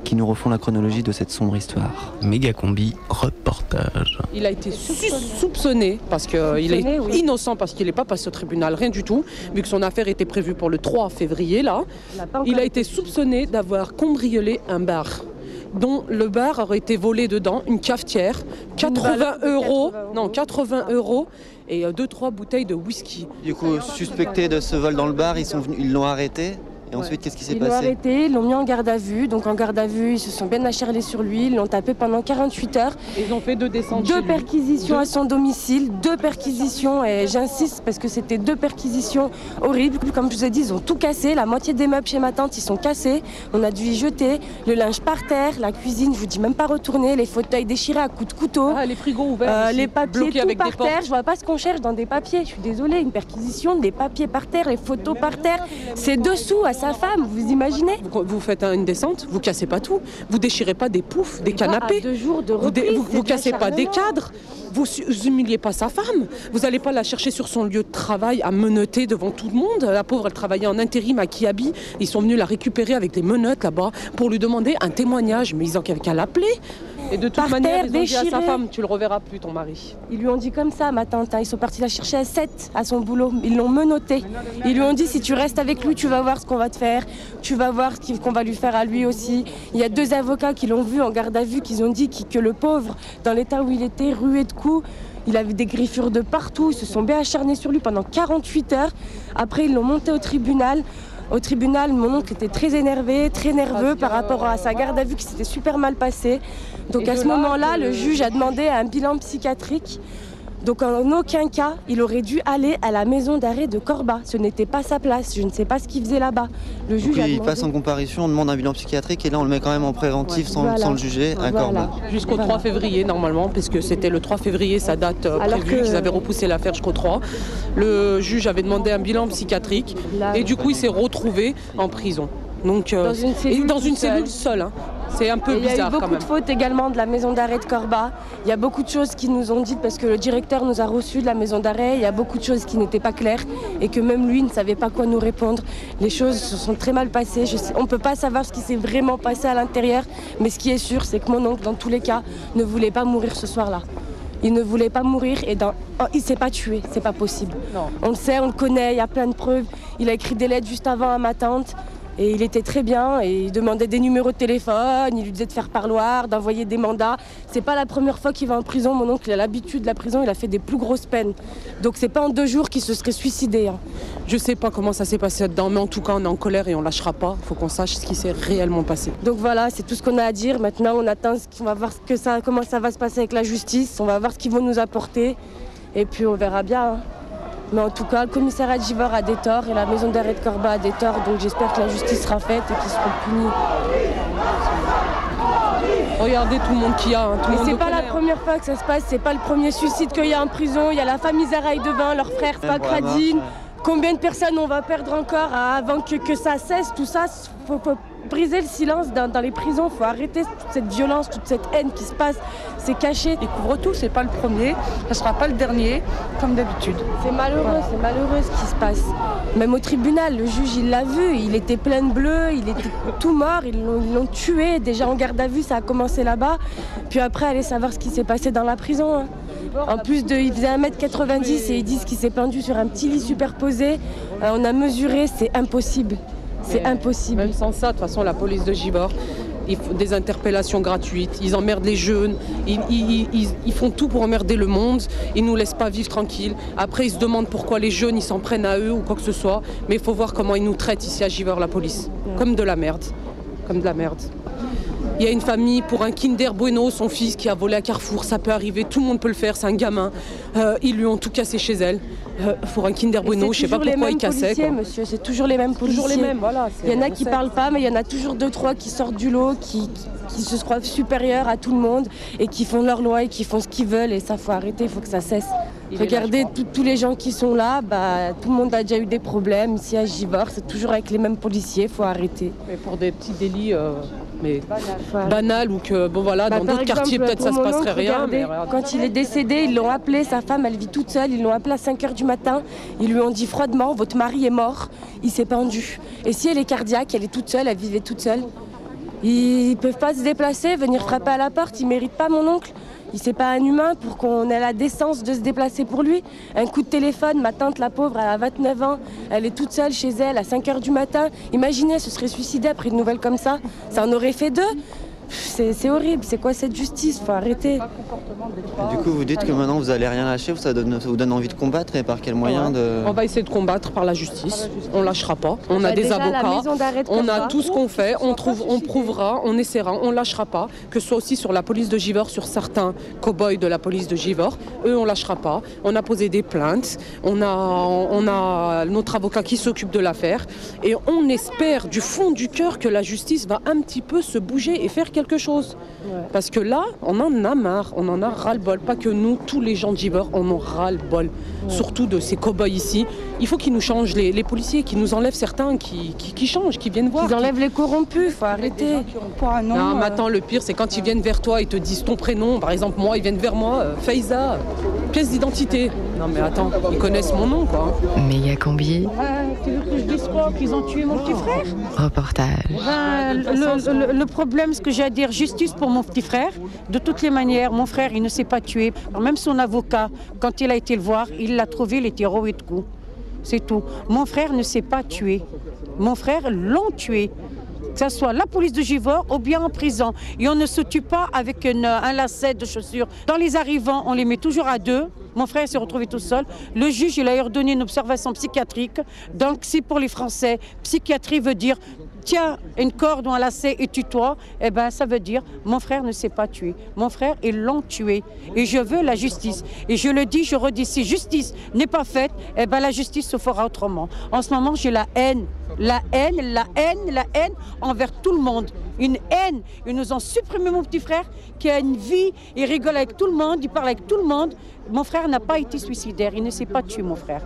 qui nous refont la chronologie de cette sombre histoire. Méga combi, reportage. Il a été sou- soupçonné parce qu'il est oui. innocent parce qu'il n'est pas passé au tribunal, rien du tout, vu que son affaire était prévue pour le 3 février là. Il a été soupçonné d'avoir cambriolé un bar dont le bar aurait été volé dedans, une cafetière, 80 euros, non 80 euros et 2-3 bouteilles de whisky. Du coup, suspectés de ce vol dans le bar, ils sont venus, ils l'ont arrêté? Et ensuite, qu'est-ce qui s'est Ils l'ont passé arrêté, ils l'ont mis en garde à vue. Donc en garde à vue, ils se sont bien acharnés sur lui. Ils l'ont tapé pendant 48 heures. Ils ont fait deux descentes Deux perquisitions Deux. à son domicile, deux perquisitions. Et j'insiste parce que c'était deux perquisitions horribles. Comme je vous ai dit, ils ont tout cassé. La moitié des meubles chez ma tante, ils sont cassés. On a dû y jeter. Le linge par terre, la cuisine, je vous dis même pas retourner. Les fauteuils déchirés à coups de couteau. les frigos ouverts. Euh, les papiers tout avec par des portes. terre. Je vois pas ce qu'on cherche dans des papiers. Je suis désolée. Une perquisition, des papiers par terre, les photos par terre. C'est dessous à sa femme. Vous imaginez Vous, faites une descente, vous cassez pas tout, vous déchirez pas des poufs, des canapés, deux jours de vous, reprise, cassez pas des cadres, vous humiliez pas sa femme, vous allez pas la chercher sur son lieu de travail à menotter devant tout le monde. La pauvre, elle travaillait en intérim à Kiabi, ils sont venus la récupérer avec des menottes là-bas pour lui demander un témoignage, mais ils ont qu'à l'appeler. Et de toute Par manière, terre, ils ont dit à sa femme, tu le reverras plus ton mari. Ils lui ont dit comme ça, ma tante. hein. Ils sont partis la chercher à 7 à son boulot. Ils l'ont menotté. Ils lui ont dit si tu restes avec lui, tu vas voir ce qu'on va te faire. Tu vas voir ce qu'on va lui faire à lui aussi. Il y a deux avocats qui l'ont vu en garde à vue, qui ont dit que le pauvre, dans l'état où il était, rué de coups, il avait des griffures de partout. Ils se sont bien acharnés sur lui pendant 48 heures. Après, ils l'ont monté au tribunal. Au tribunal, mon oncle était très énervé, très nerveux par rapport à sa garde à vue qui s'était super mal passée. Donc à ce là moment-là, le juge a demandé un bilan psychiatrique. Donc en aucun cas, il aurait dû aller à la maison d'arrêt de Corba. Ce n'était pas sa place. Je ne sais pas ce qu'il faisait là-bas. Le Donc, juge a il passe en comparution, on demande un bilan psychiatrique et là on le met quand même en préventif sans, Voilà. sans le juger à Voilà. Corba. Jusqu'au Voilà. 3 février normalement, puisque c'était le 3 février sa date euh, Alors prévue, qu'ils avaient repoussé l'affaire jusqu'au 3. Le juge avait demandé un bilan psychiatrique et du coup il s'est retrouvé en prison. Donc, euh, Dans une dans cellule seule. hein. C'est un peu Et il y a eu bizarre beaucoup de fautes également de la maison d'arrêt de Corba. Il y a beaucoup de choses qui nous ont dites parce que le directeur nous a reçus de la maison d'arrêt. Il y a beaucoup de choses qui n'étaient pas claires et que même lui ne savait pas quoi nous répondre. Les choses se sont très mal passées. Je sais- on ne peut pas savoir ce qui s'est vraiment passé à l'intérieur, mais ce qui est sûr, c'est que mon oncle, dans tous les cas, ne voulait pas mourir ce soir-là. Il ne voulait pas mourir et dans... oh, il s'est pas tué, c'est pas possible. On le sait, on le connaît, il y a plein de preuves. Il a écrit des lettres juste avant à ma tante. Et il était très bien et il demandait des numéros de téléphone, il lui disait de faire parloir, d'envoyer des mandats. C'est pas la première fois qu'il va en prison, mon oncle il a l'habitude de la prison, il a fait des plus grosses peines. Donc c'est pas en deux jours qu'il se serait suicidé. hein. Je sais pas comment ça s'est passé là-dedans, mais en tout cas on est en colère et on lâchera pas. Il faut qu'on sache ce qui s'est réellement passé. Donc voilà, c'est tout ce qu'on a à dire. Maintenant on attend, ce qu'on va voir ce que ça, comment ça va se passer avec la justice, on va voir ce qu'ils vont nous apporter et puis on verra bien. hein. Mais en tout cas, le commissariat de Givor a des torts et la maison d'arrêt de Corba a des torts, donc j'espère que la justice sera faite et qu'ils seront punis. Regardez tout le monde qu'il y a. hein, tout monde c'est pas la colère. première fois que ça se passe, c'est pas le premier suicide qu'il y a en prison. Il y a la famille Zaraï Devin, leur frère Fakradine. Combien de personnes on va perdre encore avant que, que ça cesse Tout ça, faut, faut briser le silence dans, dans les prisons. Faut arrêter toute cette violence, toute cette haine qui se passe. C'est caché. Découvre tout, c'est pas le premier, ça sera pas le dernier, comme d'habitude. C'est malheureux, c'est malheureux ce qui se passe. Même au tribunal, le juge il l'a vu, il était plein de bleu, il était tout mort, ils l'ont tué. Déjà en garde à vue, ça a commencé là-bas. Puis après, aller savoir ce qui s'est passé dans la prison. hein. En plus de, il faisait 1m90 et ils disent qu'il s'est pendu sur un petit lit superposé. Euh, on a mesuré, c'est impossible. C'est impossible. Même sans ça, de toute façon, la police de Givor, ils font des interpellations gratuites, ils emmerdent les jeunes, ils, ils- ils- ils font tout pour emmerder le monde, ils nous laissent pas vivre tranquille. Après, ils se demandent pourquoi les jeunes, ils s'en prennent à eux ou quoi que ce soit. Mais il faut voir comment ils nous traitent ici à Givor, la police. Comme de la merde. Comme de la merde. Il y a une famille pour un Kinder Bueno, son fils qui a volé à Carrefour, ça peut arriver, tout le monde peut le faire, c'est un gamin. Euh, ils lui ont tout cassé chez elle. Euh, pour un Kinder Bueno, c'est je sais pas pourquoi mêmes il policiers, quoi. monsieur, c'est toujours les mêmes policiers. Toujours les mêmes, voilà, c'est- Il y en a qui parlent pas, mais il y en a toujours deux, trois qui sortent du lot, qui, qui, qui se croient supérieurs à tout le monde et qui font leur loi et qui font ce qu'ils veulent. Et ça, faut arrêter, il faut que ça cesse. Regardez tous- tous les gens qui sont là, bah, tout le monde a déjà eu des problèmes ici à Givor, c'est toujours avec les mêmes policiers, faut arrêter. Mais pour des petits délits euh, mais banals ou que bon voilà Bah, dans d'autres quartiers peut-être ça se passerait rien. mais quand il est décédé, ils l'ont appelé, sa femme elle vit toute seule, ils l'ont appelé à 5h du matin, ils lui ont dit froidement, votre mari est mort, il s'est pendu. Et si elle est cardiaque, elle est toute seule, elle vivait toute seule. Ils peuvent pas se déplacer, venir frapper à la porte, il mérite pas mon oncle. Il c'est pas un humain pour qu'on ait la décence de se déplacer pour lui. Un coup de téléphone, ma tante la pauvre, elle a 29 ans, elle est toute seule chez elle à 5h du matin. Imaginez, elle se serait suicidée après une nouvelle comme ça. Ça en aurait fait deux. C'est c'est horrible, c'est quoi cette justice? Faut arrêter. Du coup, vous dites que maintenant vous allez rien lâcher, ça, donne- ça vous donne envie de combattre et par quel moyen de. On va essayer de combattre par la justice. On lâchera pas. On a Bah, des déjà, la avocats. On a tout ce qu'on fait. On trouve, on prouvera, on essaiera, on lâchera pas. Que ce soit aussi sur la police de Givor, sur certains cow-boys de la police de Givor. Eux, on lâchera pas. On a posé des plaintes. On a, on a notre avocat qui s'occupe de l'affaire. Et on espère du fond du cœur que la justice va un petit peu se bouger et faire quelque chose. Parce que là, on en a marre, on en a ras-le-bol. Pas que nous, tous les gens de Givor en ras-le-bol. Surtout de ces cow-boys ici. Il faut qu'ils nous changent, les, les policiers, qu'ils nous enlèvent certains, qui, qui, qui changent, qui viennent voir. Ils enlèvent les corrompus, faut arrêter. Non, mais attends, le pire, c'est quand ils viennent vers toi, ils te disent ton prénom. Par exemple, moi, ils viennent vers moi, euh, Faiza, pièce d'identité. Non, mais attends, ils connaissent mon nom, quoi. Méga combi, tu veux que je dise quoi? Qu'ils ont tué mon petit frère? Reportage. Ben, le, le- le problème, ce que j'ai à dire, justice pour mon petit frère. De toutes les manières, mon frère, il ne s'est pas tué. Même son avocat, quand il a été le voir, il l'a trouvé, il était roué de coups. C'est tout. Mon frère ne s'est pas tué. Mon frère l'ont tué. Que ce soit la police de Givor ou bien en prison. Et on ne se tue pas avec un lacet de chaussures. Dans les arrivants, on les met toujours à deux. Mon frère s'est retrouvé tout seul. Le juge, il a ordonné une observation psychiatrique. Donc, si pour les Français, psychiatrie veut dire tiens une corde ou un lacet et tue-toi, eh ben ça veut dire mon frère ne s'est pas tué. Mon frère, ils l'ont tué. Et je veux la justice. Et je le dis, je redis, si justice n'est pas faite, eh ben la justice se fera autrement. En ce moment, j'ai la haine. La haine, la haine, la haine envers tout le monde. Une haine. Ils nous ont supprimé mon petit frère qui a une vie, il rigole avec tout le monde, il parle avec tout le monde. Mon frère n'a pas été suicidaire, il ne s'est pas tué, mon frère.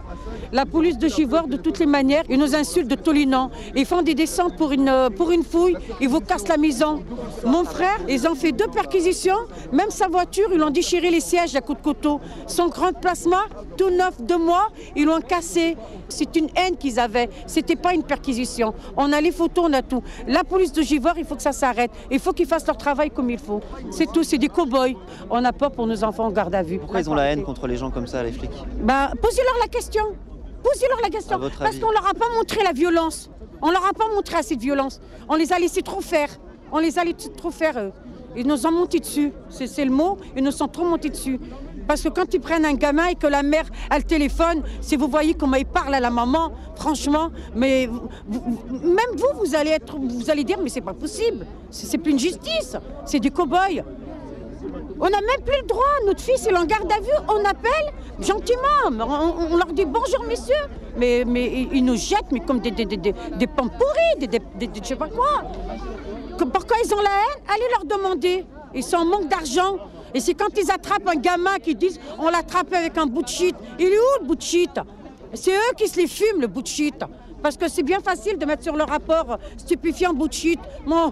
La police de Givor, de toutes les manières, ils nous insultent de tous les noms. Ils font des descentes pour une, euh, pour une fouille, ils vous cassent la maison. Mon frère, ils ont fait deux perquisitions, même sa voiture, ils ont déchiré les sièges à coups de couteau. Son grand plasma, tout neuf de mois, ils l'ont cassé. C'est une haine qu'ils avaient, c'était pas une perquisition. On a les photos, on a tout. La police de Givor, il faut que ça s'arrête. Il faut qu'ils fassent leur travail comme il faut. C'est tout, c'est des cow-boys. On a peur pour nos enfants en garde à vue. Pourquoi ils ont la haine contre les gens comme ça, les flics? Ben, posez-leur la question. Posez-leur la question. Parce qu'on leur a pas montré la violence. On leur a pas montré assez de violence. On les a laissés trop faire. On les a laissés trop faire, eux. Ils nous ont monté dessus. C'est c'est le mot. Ils nous sont trop montés dessus. Parce que quand ils prennent un gamin et que la mère, elle téléphone, si vous voyez comment il parle à la maman, franchement, mais même vous, vous allez, être, vous allez dire, mais c'est pas possible. C'est plus une justice. C'est du cow-boy. On n'a même plus le droit. Notre fils, il est en garde à vue. On appelle gentiment. On, leur dit bonjour, messieurs. Mais, mais ils- ils nous jettent mais comme des, des, des, des, pommes pourries, des, je sais pas quoi. Pourquoi ils ont la haine? Allez leur demander. Ils sont en manque d'argent. Et c'est quand ils attrapent un gamin qui disent on l'attrape avec un bout de shit. Il est où le bout de shit? C'est eux qui se les fument, le bout de shit. Parce que c'est bien facile de mettre sur le rapport stupéfiant bout de shit. Moi,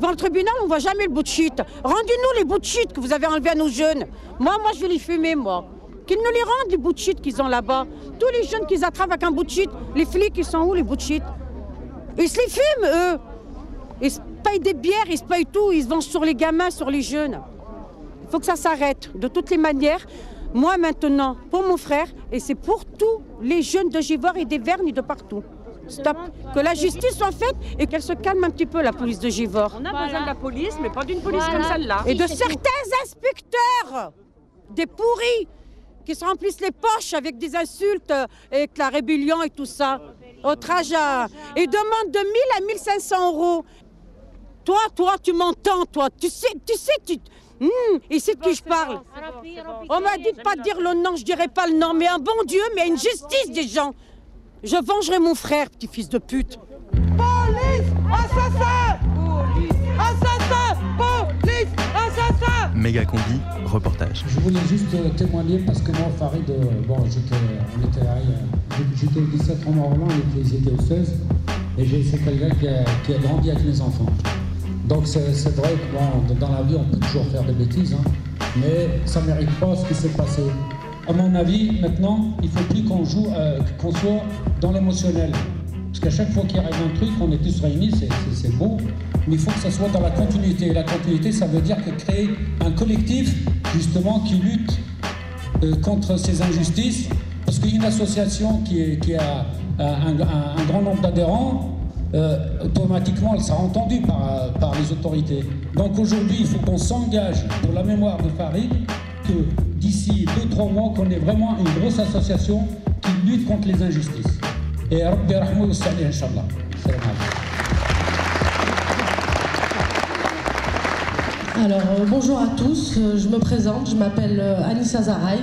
dans le tribunal, on ne voit jamais le bout de shit. Rendez-nous les bouts de shit que vous avez enlevés à nos jeunes. Moi, moi, je vais les fumer, moi. Qu'ils nous les rendent, les bouts de shit qu'ils ont là-bas. Tous les jeunes qu'ils attrapent avec un bout de shit, les flics, ils sont où, les bouts de shit? Ils se les fument, eux. Ils se payent des bières, ils se payent tout, ils se vengent sur les gamins, sur les jeunes. Il faut que ça s'arrête. De toutes les manières, moi maintenant, pour mon frère, et c'est pour tous les jeunes de Givor et des Vernes et de partout. Stop. Que la justice soit faite et qu'elle se calme un petit peu, la police de Givor. On a besoin de la police, mais pas d'une police Voilà. comme celle-là. Et de certains inspecteurs, des pourris, qui se remplissent les poches avec des insultes, euh, avec la rébellion et tout ça. Au trajet. Et demandent de 1000 à 1500 euros. Toi, toi, tu m'entends, toi. Tu sais, tu sais, tu. Hum, et c'est de qui je parle. On m'a dit de pas dire le nom, je dirais pas le nom, mais un bon Dieu, mais une justice des gens. Je vengerai mon frère, petit fils de pute. Police Assassin Police Assassin Police Assassin Méga combi, reportage. Je voulais juste euh, témoigner parce que moi, Farid, euh, bon, j'étais, on était, j'étais au 17 en Orlan, ils étaient au 16, et j'ai- c'est quelqu'un qui a, qui a grandi avec les enfants. Donc c'est, vrai que dans la vie, on peut toujours faire des bêtises, hein, mais ça ne mérite pas ce qui s'est passé. À mon avis, maintenant, il ne faut plus qu'on joue, euh, qu'on soit dans l'émotionnel. Parce qu'à chaque fois qu'il arrive un truc, on est tous réunis, c'est, beau, mais il faut que ça soit dans la continuité. Et la continuité, ça veut dire que créer un collectif, justement, qui lutte euh, contre ces injustices, parce qu'une association qui, est- qui a un grand nombre d'adhérents, euh, automatiquement, elle sera entendue par, par les autorités. Donc aujourd'hui, il faut qu'on s'engage pour la mémoire de Farid, que d'ici 2-3 mois, qu'on ait vraiment une grosse association qui lutte contre les injustices. Et Rabbi Rahmou Sali, Inch'Allah. Salam. Alors, euh, bonjour à tous, Euh, je me présente, je m'appelle euh, Anissa Zaraï.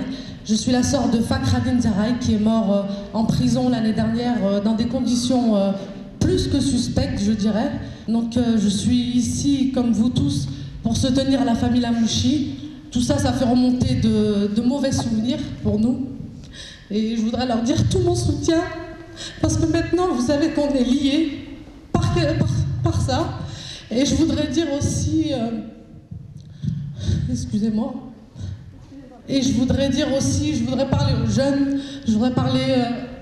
Je suis la sœur de Fakhradin Zaraï qui est mort euh, en prison l'année dernière euh, dans des conditions euh, plus que suspectes, je dirais. Donc, euh, je suis ici, comme vous tous, pour soutenir la famille Lamouchi. Tout ça, ça fait remonter de, mauvais souvenirs pour nous. Et je voudrais leur dire tout mon soutien, parce que maintenant, vous savez qu'on est liés par ça. Et je voudrais dire aussi... euh, Excusez-moi. Et je voudrais dire aussi, je voudrais parler aux jeunes, je voudrais parler euh,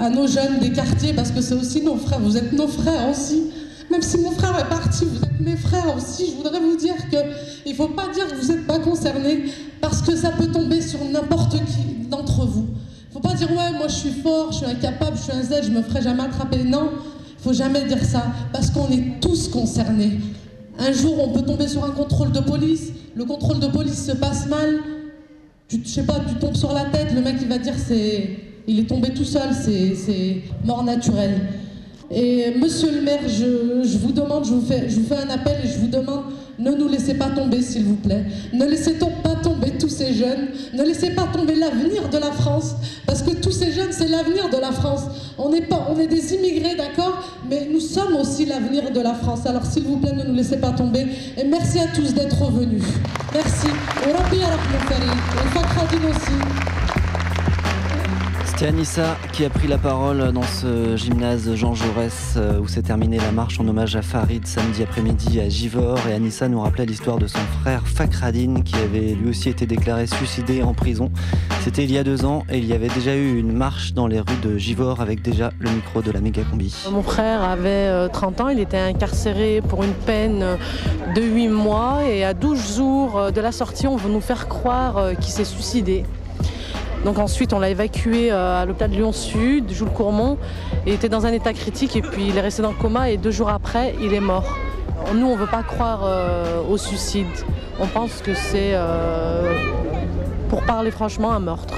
à nos jeunes des quartiers, parce que c'est aussi nos frères, vous êtes nos frères aussi. Même si mon frère est parti, vous êtes mes frères aussi. Je voudrais vous dire qu'il ne faut pas dire que vous n'êtes pas concernés, parce que ça peut tomber sur n'importe qui d'entre vous. Il ne faut pas dire, ouais, moi je suis fort, je suis incapable, je suis un Z, je me ferai jamais attraper. Non, il faut jamais dire ça, parce qu'on est tous concernés. Un jour, on peut tomber sur un contrôle de police. Le contrôle de police se passe mal. Tu, sais pas, tu tombes sur la tête. Le mec, il va dire c'est, il est tombé tout seul. C'est, mort naturelle. Et Monsieur le maire, je, vous demande, je vous fais, un appel et je vous demande, ne nous laissez pas tomber, s'il vous plaît. Ne laissez pas tomber tous ces jeunes. Ne laissez pas tomber l'avenir de la France, parce que tous ces jeunes, c'est l'avenir de la France. On est des immigrés, d'accord, mais nous sommes aussi l'avenir de la France. Alors s'il vous plaît, ne nous laissez pas tomber. Et merci à tous d'être venus. Merci. Aussi. C'était Anissa qui a pris la parole dans ce gymnase Jean Jaurès euh, où s'est terminée la marche en hommage à Farid samedi après-midi à Givor. Et Anissa nous rappelait l'histoire de son frère Fakhradine qui avait lui aussi été déclaré suicidé en prison. C'était il y a deux ans et il y avait déjà eu une marche dans les rues de Givor avec déjà le micro de la méga combi. Mon frère avait euh, 30 ans, il était incarcéré pour une peine euh, de 8 mois et à 12 jours euh, de la sortie, on veut nous faire croire euh, qu'il s'est suicidé. Donc ensuite, on l'a évacué euh, à l'hôpital de Lyon-Sud, Jules Courmont. Il était dans un état critique et puis il est resté dans le coma et deux jours après, il est mort. Nous, on ne veut pas croire euh, au suicide. On pense que c'est, euh, pour parler franchement, un meurtre.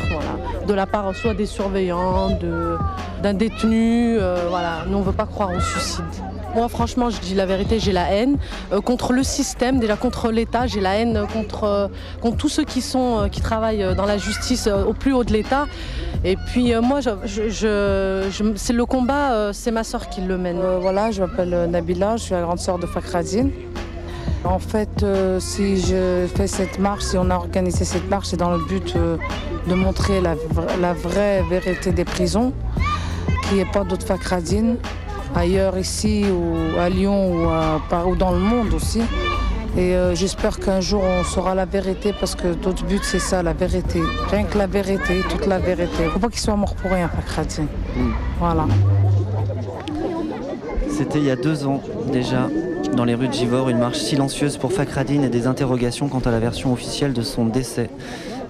De la part soit des surveillants, de- d'un détenu. voilà. Nous, on ne veut pas croire au suicide. Moi, franchement, je dis la vérité, j'ai la haine euh, contre le système, déjà contre l'État, j'ai la haine contre, euh, contre tous ceux qui, euh, travaillent euh, dans la justice euh, au plus haut de l'État. Et puis euh, moi, c'est le combat, euh, c'est ma soeur qui le mène. voilà, je m'appelle euh, Nabila, je suis la grande sœur de Fakhradine. En fait, euh, si je fais cette marche, si on a organisé cette marche, c'est dans le but euh, de montrer la, la vraie vérité des prisons, qu'il n'y ait pas d'autres Fakhradine ailleurs ici ou à Lyon ou, à- ou dans le monde aussi. Et euh, j'espère qu'un jour on saura la vérité parce que notre but c'est ça, la vérité. Rien que la vérité, toute la vérité. Faut pas qu'il soit mort pour rien, Fakhradine. Voilà. C'était il y a deux ans déjà, dans les rues de Givor, une marche silencieuse pour Fakhradine et des interrogations quant à la version officielle de son décès.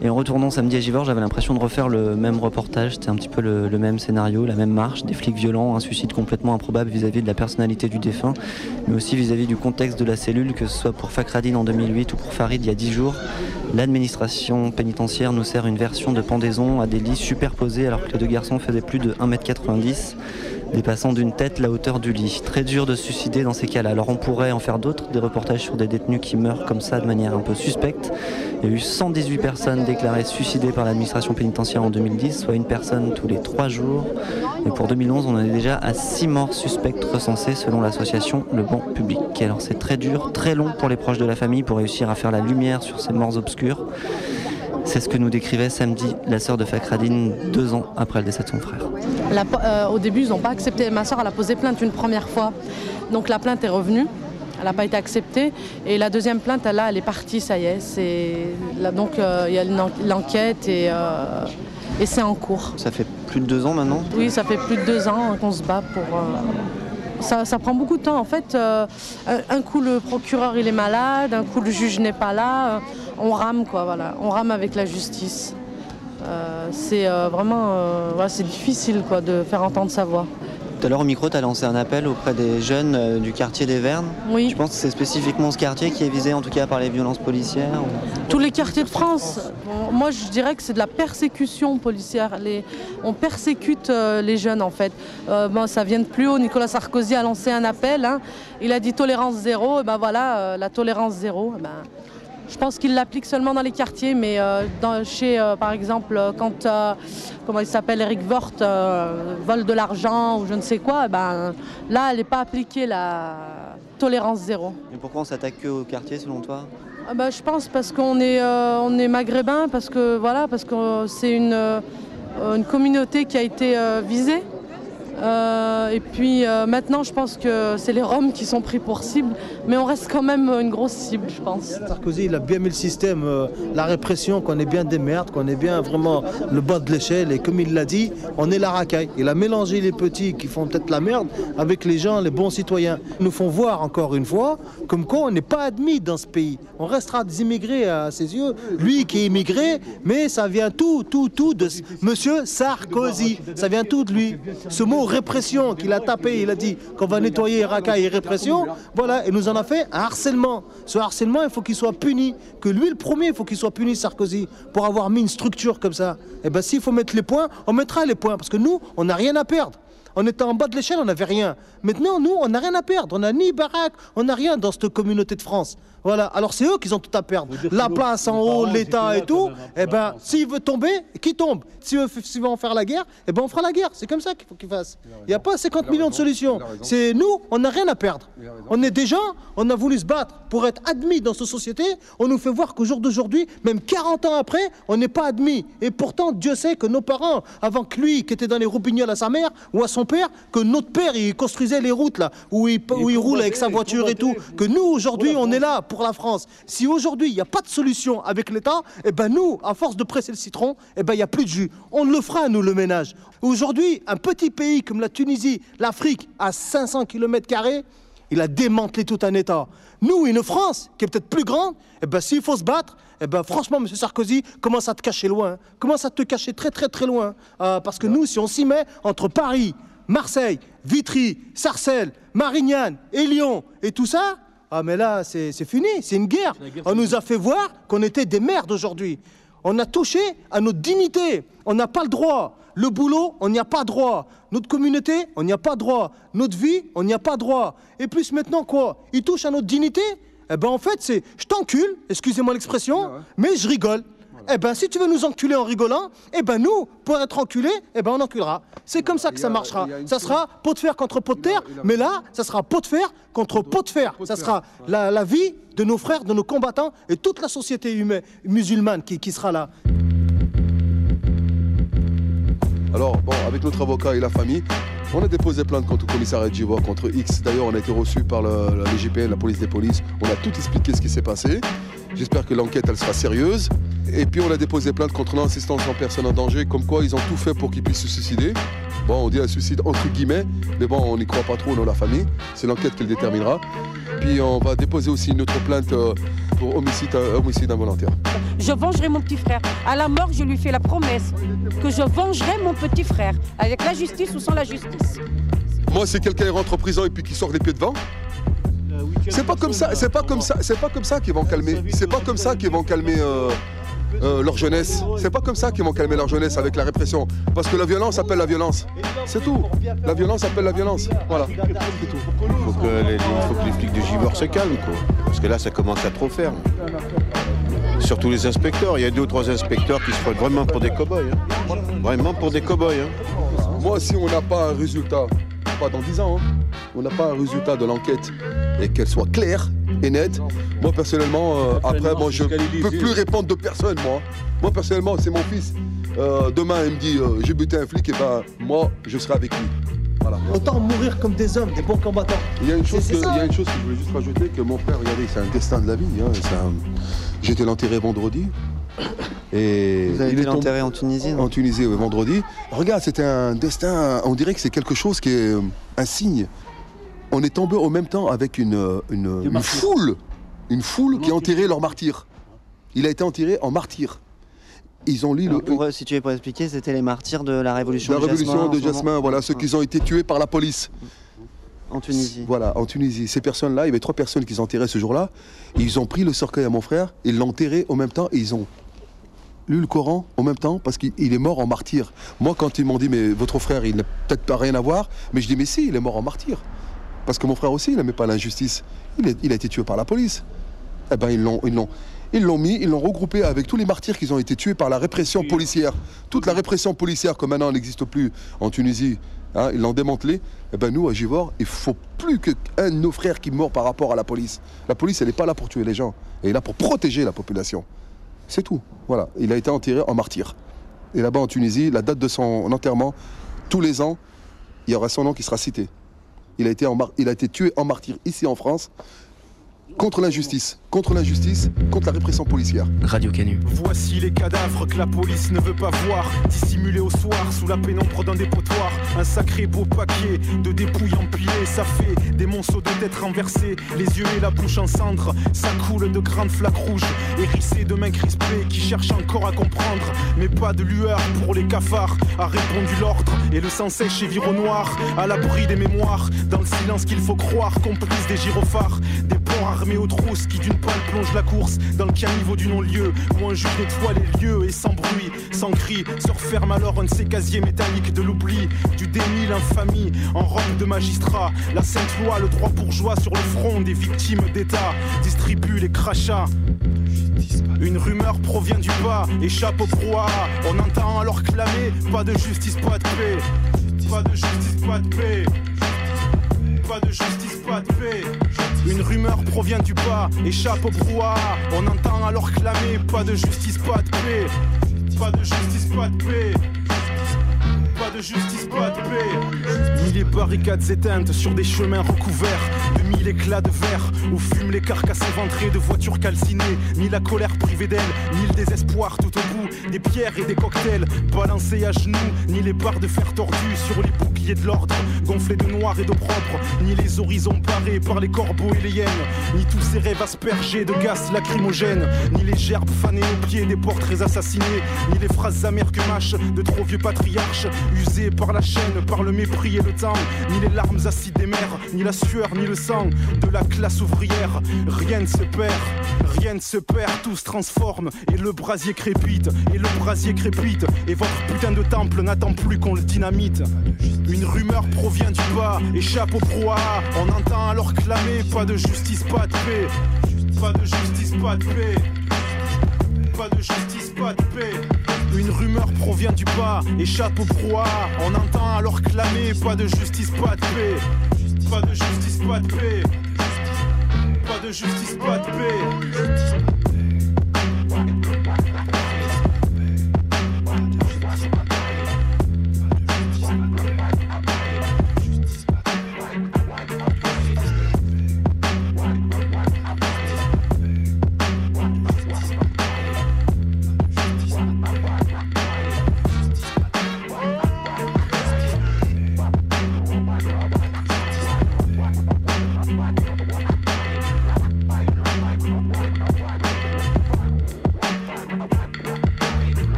Et en retournant samedi à Givor, j'avais l'impression de refaire le même reportage. C'était un petit peu le, même scénario, la même marche, des flics violents, un suicide complètement improbable vis-à-vis de la personnalité du défunt, mais aussi vis-à-vis du contexte de la cellule, que ce soit pour Fakhradine en 2008 ou pour Farid il y a dix jours. L'administration pénitentiaire nous sert une version de pendaison à des lits superposés alors que les deux garçons faisaient plus de 1m90. Dépassant d'une tête la hauteur du lit. Très dur de suicider dans ces cas-là. Alors on pourrait en faire d'autres, des reportages sur des détenus qui meurent comme ça de manière un peu suspecte. Il y a eu 118 personnes déclarées suicidées par l'administration pénitentiaire en 2010, soit une personne tous les trois jours. Et pour 2011, on en est déjà à 6 morts suspectes recensées selon l'association Le Banc Public. Alors c'est très dur, très long pour les proches de la famille pour réussir à faire la lumière sur ces morts obscures. C'est ce que nous décrivait samedi la sœur de Fakradine deux ans après le décès de son frère. La- euh, au début, ils n'ont pas accepté. Ma soeur, elle a posé plainte une première fois. Donc la plainte est revenue. Elle n'a pas été acceptée. Et la deuxième plainte, elle, là, elle est partie, ça y est. C'est... là, donc euh, il y a l'enquête et, euh, et c'est en cours. Ça fait plus de deux ans maintenant? Oui, ça fait plus de deux ans qu'on se bat pour. Ça, prend beaucoup de temps. En fait, euh, un, coup le procureur il est malade, un coup le juge n'est pas là. euh, on rame quoi, voilà. On rame avec la justice. Euh, c'est vraiment, voilà, difficile de faire entendre sa voix. Tout à l'heure au micro, tu as lancé un appel auprès des jeunes euh, du quartier des Vernes. Oui. Je pense que c'est spécifiquement ce quartier qui est visé en tout cas par les violences policières. ou- Tous les quartiers de France, bon, moi je dirais que c'est de la persécution policière. Les- on persécute euh, les jeunes en fait. Euh, bon, ça vient de plus haut. Nicolas Sarkozy a lancé un appel. hein. Il a dit tolérance zéro. Et ben voilà, euh, la tolérance zéro. eh ben, je pense qu'il l'applique seulement dans les quartiers, mais euh, dans- chez, euh, par exemple, euh, quand, euh, comment il s'appelle, Eric euh, vole de l'argent ou je ne sais quoi, eh ben, là, elle n'est pas appliquée la tolérance zéro. Et pourquoi on s'attaque que au quartier selon toi? Ah bah, je pense parce qu'on est, on est maghrébin, parce que voilà, parce que c'est une, une communauté qui a été visée. Euh, et puis euh, maintenant, je pense que c'est les Roms qui sont pris pour cible, mais on reste quand même une grosse cible, je pense. Sarkozy, il a bien mis le système, euh, la répression, qu'on est bien des merdes, qu'on est bien vraiment le bas de l'échelle. Et comme il l'a dit, on est la racaille. Il a mélangé les petits qui font peut-être la merde avec les gens, les bons citoyens. Ils nous font voir encore une fois comme quoi on n'est pas admis dans ce pays. On restera des immigrés à ses yeux. Lui qui est immigré, mais ça vient tout, tout, tout de Monsieur Sarkozy. Ça vient tout de lui. Ce mot répression qu'il a tapé, il a dit qu'on va nettoyer racaille et répression. Voilà, et nous en a fait un harcèlement. Ce harcèlement, il faut qu'il soit puni. Que lui, le premier, il faut qu'il soit puni, Sarkozy, pour avoir mis une structure comme ça. Et bien, s'il faut mettre les points, on mettra les points. Parce que nous, on n'a rien à perdre. On était en bas de l'échelle, on n'avait rien. Maintenant, nous, on n'a rien à perdre. On n'a ni baraque, on n'a rien dans cette communauté de France. Voilà. Alors c'est eux qui ont tout à perdre. La place en haut, l'État et tout. Eh ben, s'il veut tomber, qui tombe S'il veut, s'il veut en faire la guerre, eh ben, on fera la guerre. C'est comme ça qu'il faut qu'il fasse. Il n'y a pas 50 millions de solutions. C'est nous, on n'a rien à perdre. On est des gens, on a voulu se battre pour être admis dans cette société. On nous fait voir qu'au jour d'aujourd'hui, même 40 ans après, on n'est pas admis. Et pourtant, Dieu sait que nos parents, avant que lui, qui était dans les roupignoles à sa mère ou à son père, que notre père, il construisait les routes là, où il, où il roule avec sa voiture et tout. Que nous, aujourd'hui, on est là pour la France. Si aujourd'hui, il n'y a pas de solution avec l'État, eh ben nous, à force de presser le citron, eh ben il n'y a plus de jus. On le fera, nous, le ménage. Aujourd'hui, un petit pays comme la Tunisie, l'Afrique, à 500 km, il a démantelé tout un État. Nous, une France qui est peut-être plus grande, eh ben, s'il faut se battre, eh ben, franchement, M. Sarkozy, commence à te cacher loin. Commence à te cacher très, très, très loin. Euh, parce que nous, si on s'y met entre Paris, Marseille, Vitry, Sarcelles, Marignane et Lyon et tout ça, ah mais là, c'est fini, c'est une guerre. On nous a fait voir qu'on était des merdes aujourd'hui. On a touché à notre dignité. On n'a pas le droit. Le boulot, on n'y a pas droit. Notre communauté, on n'y a pas droit. Notre vie, on n'y a pas droit. Et plus maintenant quoi? Il touche à notre dignité? Eh ben en fait, c'est je t'encule, excusez-moi l'expression, mais je rigole. Eh ben si tu veux nous enculer en rigolant, eh ben nous, pour être enculés, eh ben on enculera. C'est comme ça que ça marchera. Ça sera pot de fer contre pot de terre, mais là, ça sera pot de fer contre pot de fer. Ça sera la, la vie de nos frères, de nos combattants et toute la société humaine, musulmane qui, qui sera là. Alors, bon, avec notre avocat et la famille, on a déposé plainte contre le commissariat d'Ivoire, contre X. D'ailleurs, on a été reçu par le, la l'IGPN, la police des polices. On a tout expliqué ce qui s'est passé. J'espère que l'enquête, elle sera sérieuse. Et puis, on a déposé plainte contre l'assistance en personne en danger, comme quoi ils ont tout fait pour qu'ils puissent se suicider. Bon, on dit un suicide entre guillemets, mais bon, on n'y croit pas trop dans la famille. C'est l'enquête qui le déterminera. Puis, on va déposer aussi une autre plainte euh, pour homicide, euh, homicide involontaire. Je vengerai mon petit frère. À la mort, je lui fais la promesse que je vengerai mon petit frère, avec la justice ou sans la justice. Moi, c'est quelqu'un qui rentre en prison et puis qui sort les pieds devant. C'est pas comme ça, c'est pas comme ça, c'est pas comme ça qu'ils vont calmer, c'est pas comme ça qu'ils vont calmer, euh, euh, leur jeunesse. C'est pas comme ça qu'ils vont calmer leur jeunesse avec la répression. Parce que la violence appelle la violence. C'est tout. La violence appelle la violence. Voilà. Tout. Il faut que les, il faut que les flics de Givor se calment, quoi. Parce que là, ça commence à trop faire. Surtout les inspecteurs. Il y a deux ou trois inspecteurs qui se prennent vraiment pour des cow-boys. hein. Vraiment pour des cow-boys. hein. Moi, si on n'a pas un résultat, pas dans 10 ans, hein, on n'a pas un résultat de l'enquête et qu'elle soit claire et nette, moi personnellement, euh, après, moi, je ne peux plus répondre de personne, moi. Moi, personnellement, c'est mon fils. Euh, demain, il me dit, euh, j'ai buté un flic, et ben, moi, je serai avec lui. Voilà. Autant mourir comme des hommes, des bons combattants. Il y a une chose, que, il y a une chose que je voulais juste rajouter, que mon frère, regardez, c'est un destin de la vie. hein, un- été l'enterrer vendredi. Et Vous avez il été est l'enterrer en Tunisie non En Tunisie, oui, vendredi. Regarde, c'était un destin, on dirait que c'est quelque chose qui est euh, un signe. On est tombé en même temps avec une, euh, une, une foule, une foule qui a enterré leur martyr. Il a été enterré en martyr. Ils ont lu Alors, le, pour eux, si tu veux pour expliquer, c'était les martyrs de la révolution la de révolution Jasmin, en de ce moment. Jasmin, voilà, ceux qui ont été tués par la police. En Tunisie. Voilà, en Tunisie. Ces personnes-là, il y avait trois personnes qui enterré ce jour-là. Ils ont pris le cercueil à mon frère, ils l'ont enterré en même temps et ils ont lu le Coran en même temps parce qu'il il est mort en martyr. Moi, quand ils m'ont dit, mais votre frère, il n'a peut-être pas rien à voir, mais je dis, mais si, il est mort en martyr. Parce que mon frère aussi, il n'aimait pas l'injustice. Il, a été tué par la police. Eh ben, ils l'ont, ils l'ont, ils l'ont mis, ils l'ont regroupé avec tous les martyrs qui ont été tués par la répression policière. Toute la répression policière, comme maintenant n'existe plus en Tunisie, hein, ils l'ont démantelé. Eh ben, nous, à Givor, il faut plus qu'un de nos frères qui meurt par rapport à la police. La police, elle n'est pas là pour tuer les gens. Elle est là pour protéger la population. C'est tout. Voilà. Il a été enterré en martyr. Et là-bas en Tunisie, la date de son enterrement, tous les ans, il y aura son nom qui sera cité. Il a été, il a été tué en martyr ici en France contre l'injustice. Contre l'injustice, contre la répression policière. Radio Canu. Voici les cadavres que la police ne veut pas voir, dissimulés au soir sous la pénombre d'un dépotoir. Un sacré beau paquet de dépouilles empilées, ça fait des monceaux de têtes renversées, les yeux et la bouche en cendres. Ça coule de grandes flaques rouges, hérissées de mains crispées qui cherchent encore à comprendre. Mais pas de lueur pour les cafards, a répondu l'ordre. Et le sang sèche et vire au noir, à l'abri des mémoires, dans le silence qu'il faut croire, complice des gyrophares, des porcs armés aux trousses qui d'une balle plonge la course dans le caniveau du non-lieu où un juge nettoie les lieux et sans bruit, sans cri, se referme alors un de ces casiers métalliques de l'oubli, du déni, l'infamie, en robe de magistrat. La sainte loi, le droit bourgeois sur le front des victimes d'État distribue les crachats. Une rumeur provient du bas, échappe au brouhaha. On entend alors clamer pas de justice, pas de paix. Pas de justice, pas de paix. Pas de justice, pas de paix. Une rumeur provient du bas, échappe au brouhaha. On entend alors clamer pas de justice, pas de paix. Pas de justice, pas de paix. Pas de justice, pas de paix. Ni les barricades éteintes sur des chemins recouverts de mille éclats de verre où fument les carcasses éventrées de voitures calcinées. Ni la colère privée d'elle, ni le désespoir tout au bout. Des pierres et des cocktails balancés à genoux. Ni les barres de fer tordues sur les boucliers de l'ordre, gonflés de noir et d'eau propre. Ni les horizons barrés par les corbeaux et les hyènes. Ni tous ces rêves aspergés de gaz lacrymogènes. Ni les gerbes fanées aux pieds des portraits assassinés. Ni les phrases amères que mâchent de trop vieux patriarches. Usés par la chaîne, par le mépris et le temps. Ni les larmes acides des mers, ni la sueur, ni le sang de la classe ouvrière. Rien ne se perd, rien ne se perd, tout se transforme. Et le brasier crépite, et le brasier crépite. Et votre putain de temple n'attend plus qu'on le dynamite. Une rumeur provient du bas, échappe au brouhaha. On entend alors clamer pas de justice, pas de paix. Pas de justice, pas de paix. Pas de justice, pas de paix. Une rumeur provient du bas, échappe au brouhaha. On entend alors clamer pas de justice, pas de paix. Pas de justice, pas de paix. Pas de justice, pas de paix.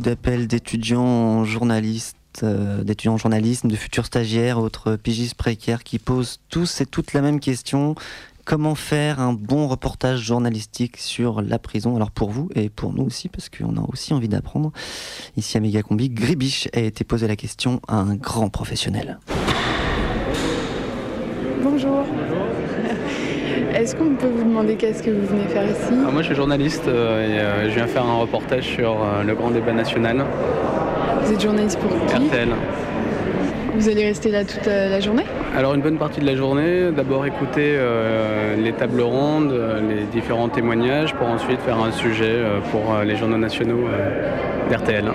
D'appels d'étudiants journalistes, euh, d'étudiants en journalisme, de futurs stagiaires, autres pigistes précaires qui posent tous et toutes la même question. Comment faire un bon reportage journalistique sur la prison? Alors pour vous et pour nous aussi, parce qu'on a aussi envie d'apprendre. Ici à Mégacombi, Gribiche a été posé la question à un grand professionnel. Bonjour. Est-ce qu'on peut vous demander qu'est-ce que vous venez faire ici Ah, moi je suis journaliste euh, et euh, je viens faire un reportage sur euh, le grand débat national. Vous êtes journaliste pour qui RTL. Vous allez rester là toute la journée Alors une bonne partie de la journée, d'abord écouter euh, les tables rondes, les différents témoignages pour ensuite faire un sujet euh, pour les journaux nationaux euh, d'RTL.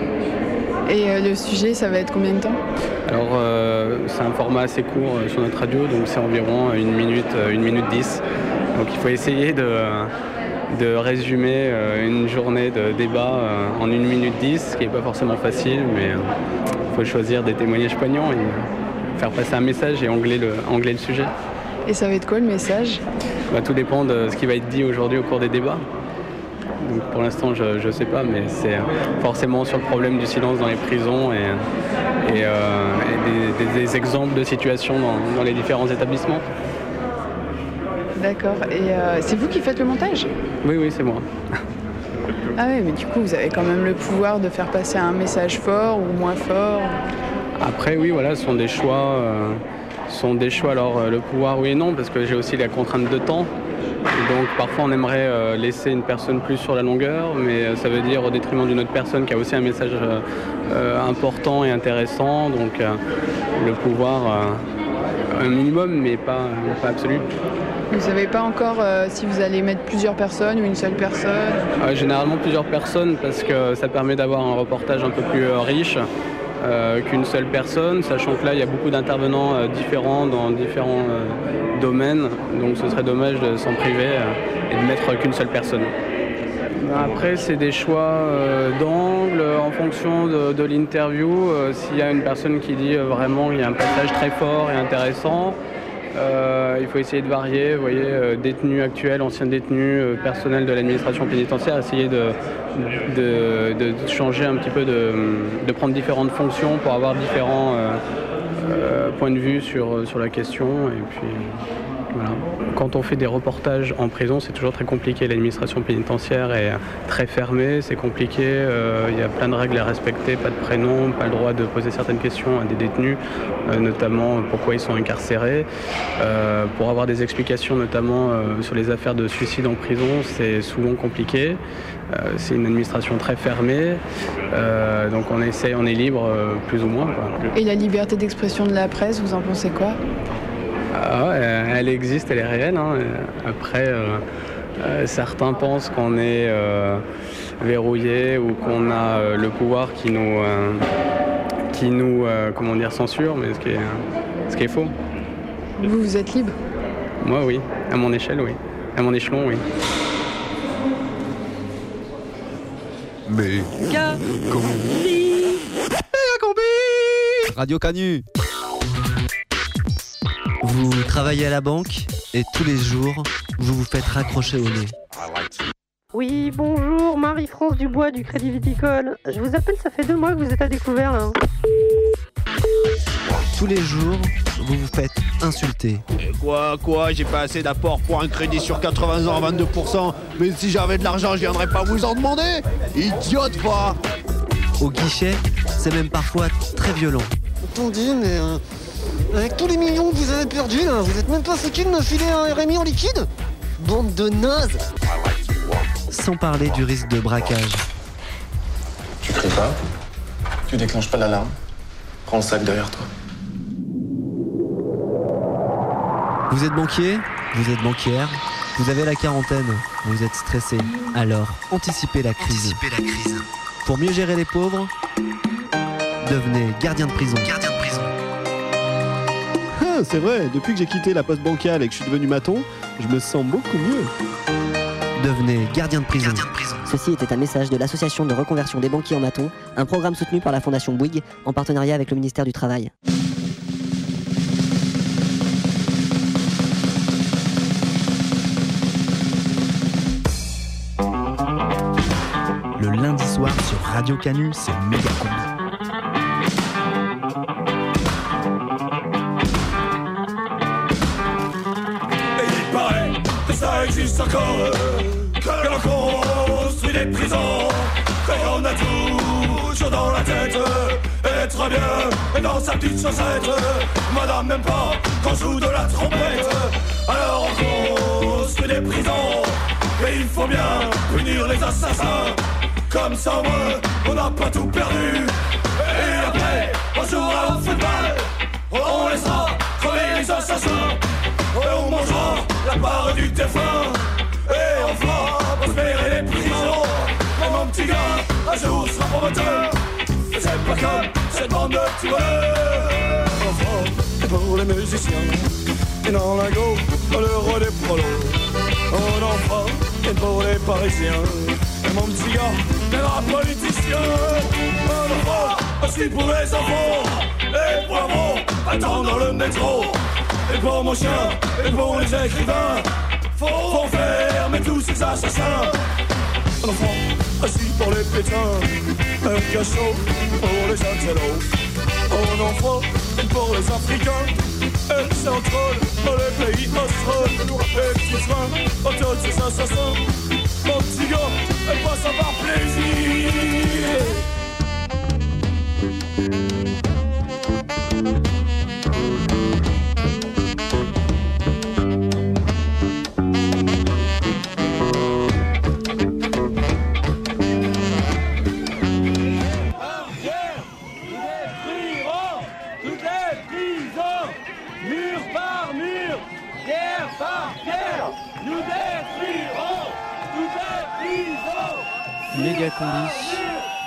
Et euh, le sujet, ça va être combien de temps? Alors euh, c'est un format assez court euh, sur notre radio, donc c'est environ une minute, une minute dix. Donc il faut essayer de, de résumer une journée de débat en une minute dix, ce qui n'est pas forcément facile, mais il faut choisir des témoignages poignants et faire passer un message et angler le, angler le sujet. Et ça va être quoi le message? Bah, tout dépend de ce qui va être dit aujourd'hui au cours des débats. Donc, pour l'instant, je ne sais pas, mais c'est forcément sur le problème du silence dans les prisons et, et, euh, et des, des- des exemples de situations dans, dans les différents établissements. D'accord. Et euh, c'est vous qui faites le montage? Oui, oui, c'est moi. Ah oui, mais du coup, vous avez quand même le pouvoir de faire passer un message fort ou moins fort. Après, oui, voilà, ce sont des choix. euh, ce sont des choix. Alors, euh, le pouvoir, oui et non, parce que j'ai aussi la contrainte de temps. Donc, parfois, on aimerait euh, laisser une personne plus sur la longueur, mais euh, ça veut dire au détriment d'une autre personne qui a aussi un message euh, important et intéressant. Donc, le pouvoir, un minimum, mais pas, pas absolu. Vous savez pas encore euh, si vous allez mettre plusieurs personnes ou une seule personne? Euh, généralement plusieurs personnes parce que ça permet d'avoir un reportage un peu plus euh, riche euh, qu'une seule personne, sachant que là il y a beaucoup d'intervenants euh, différents dans différents euh, domaines, donc ce serait dommage de s'en priver et de mettre qu'une seule personne. Après, c'est des choix d'angle en fonction de, de l'interview. S'il y a une personne qui dit vraiment qu'il y a un passage très fort et intéressant, euh, il faut essayer de varier. Vous voyez, euh, détenus actuels, anciens détenus, euh, personnel de l'administration pénitentiaire, essayer de, changer un petit peu, de, de prendre différentes fonctions pour avoir différents euh, points de vue sur, sur la question. Et puis, voilà. Quand on fait des reportages en prison, c'est toujours très compliqué. L'administration pénitentiaire est très fermée, c'est compliqué. euh, Il y a plein de règles à respecter, pas de prénom, pas le droit de poser certaines questions à des détenus, euh, notamment pourquoi ils sont incarcérés. Euh, pour avoir des explications, notamment sur les affaires de suicide en prison, c'est souvent compliqué. C'est une administration très fermée, donc on essaie, on est libre plus ou moins. Et la liberté d'expression de la presse, vous en pensez quoi? Ah ouais, elle existe, elle est réelle. hein. Euh, Après, euh, euh, certains pensent qu'on est euh, verrouillé ou qu'on a euh, le pouvoir qui nous, euh, qui nous euh, comment dire, censure, mais ce qui est, ce qui est faux. Vous, vous êtes libre? Moi, oui. À mon échelle, oui. À mon échelon, oui. Mais. Radio Canu. Vous travaillez à la banque et tous les jours, vous vous faites raccrocher au nez. Oui, bonjour, Marie-France Dubois du Crédit Viticole. Je vous appelle, ça fait deux mois que vous êtes à découvert là. Tous les jours, vous vous faites insulter. Et quoi, quoi, j'ai pas assez d'apport pour un crédit sur 80 ans à 22%. Mais si j'avais de l'argent, je viendrais pas vous en demander. Idiote, va Au guichet, c'est même parfois très violent. Ton dit, mais euh, avec tous les millions que vous avez perdus, là, vous êtes même pas foutu de me filer un RMI en liquide Bande de nazes Sans parler du risque de braquage. Tu cries pas, tu déclenches pas l'alarme. Prends le sac derrière toi. Vous êtes banquier, vous êtes banquière, vous avez la quarantaine, vous êtes stressé. Alors, anticipez la crise. Pour mieux gérer les pauvres, devenez gardien de prison. Gardien de c'est vrai, depuis que j'ai quitté la poste bancale et que je suis devenu maton, je me sens beaucoup mieux. Devenez gardien de prison. Ceci était un message de l'Association de reconversion des banquiers en maton, un programme soutenu par la Fondation Bouygues en partenariat avec le ministère du Travail. Radio Canu, c'est méga combi. Existe encore, que l'on construit des prisons, qu'on a toujours dans la tête, être bien et dans sa petite chaussette. Madame n'aime pas qu'on joue de la trompette, alors on construit des prisons, et il faut bien punir les assassins. Comme ça, au moins, on n'a pas tout perdu. Et après, on jouera au football, on laissera crever les assassins. La part du défunt Et fera prospérer les prisons. Et mon petit gars, un jour sera promoteur. Et c'est pas comme cette bande de tueurs Enfin, et pour les musiciens Et dans la go, dans le roi des prolos. En et pour les parisiens. Et mon petit gars, les politiciens On en fera aussi pour les enfants. Et pour attendre le métro et pour mon chien, et pour les écrivains, faut, fermer tous ces assassins. Un enfant assis pour les pétins, un cachot pour les intellos. Un enfant pour les Africains, un central pour les pays austraux. Et petit soin pour tous ces assassins. Mon petit gars, elle passe avoir plaisir.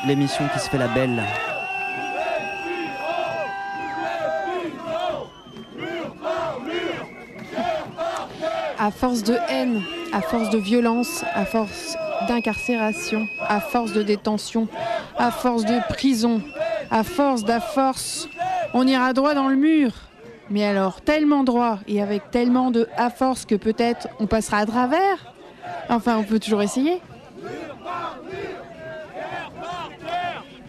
L'émission qui se fait la belle. À force de haine, à force de violence, à force d'incarcération, à force de détention, à force de prison, à force d'à force, on ira droit dans le mur. Mais alors tellement droit et avec tellement de à force que peut-être on passera à travers. Enfin, on peut toujours essayer.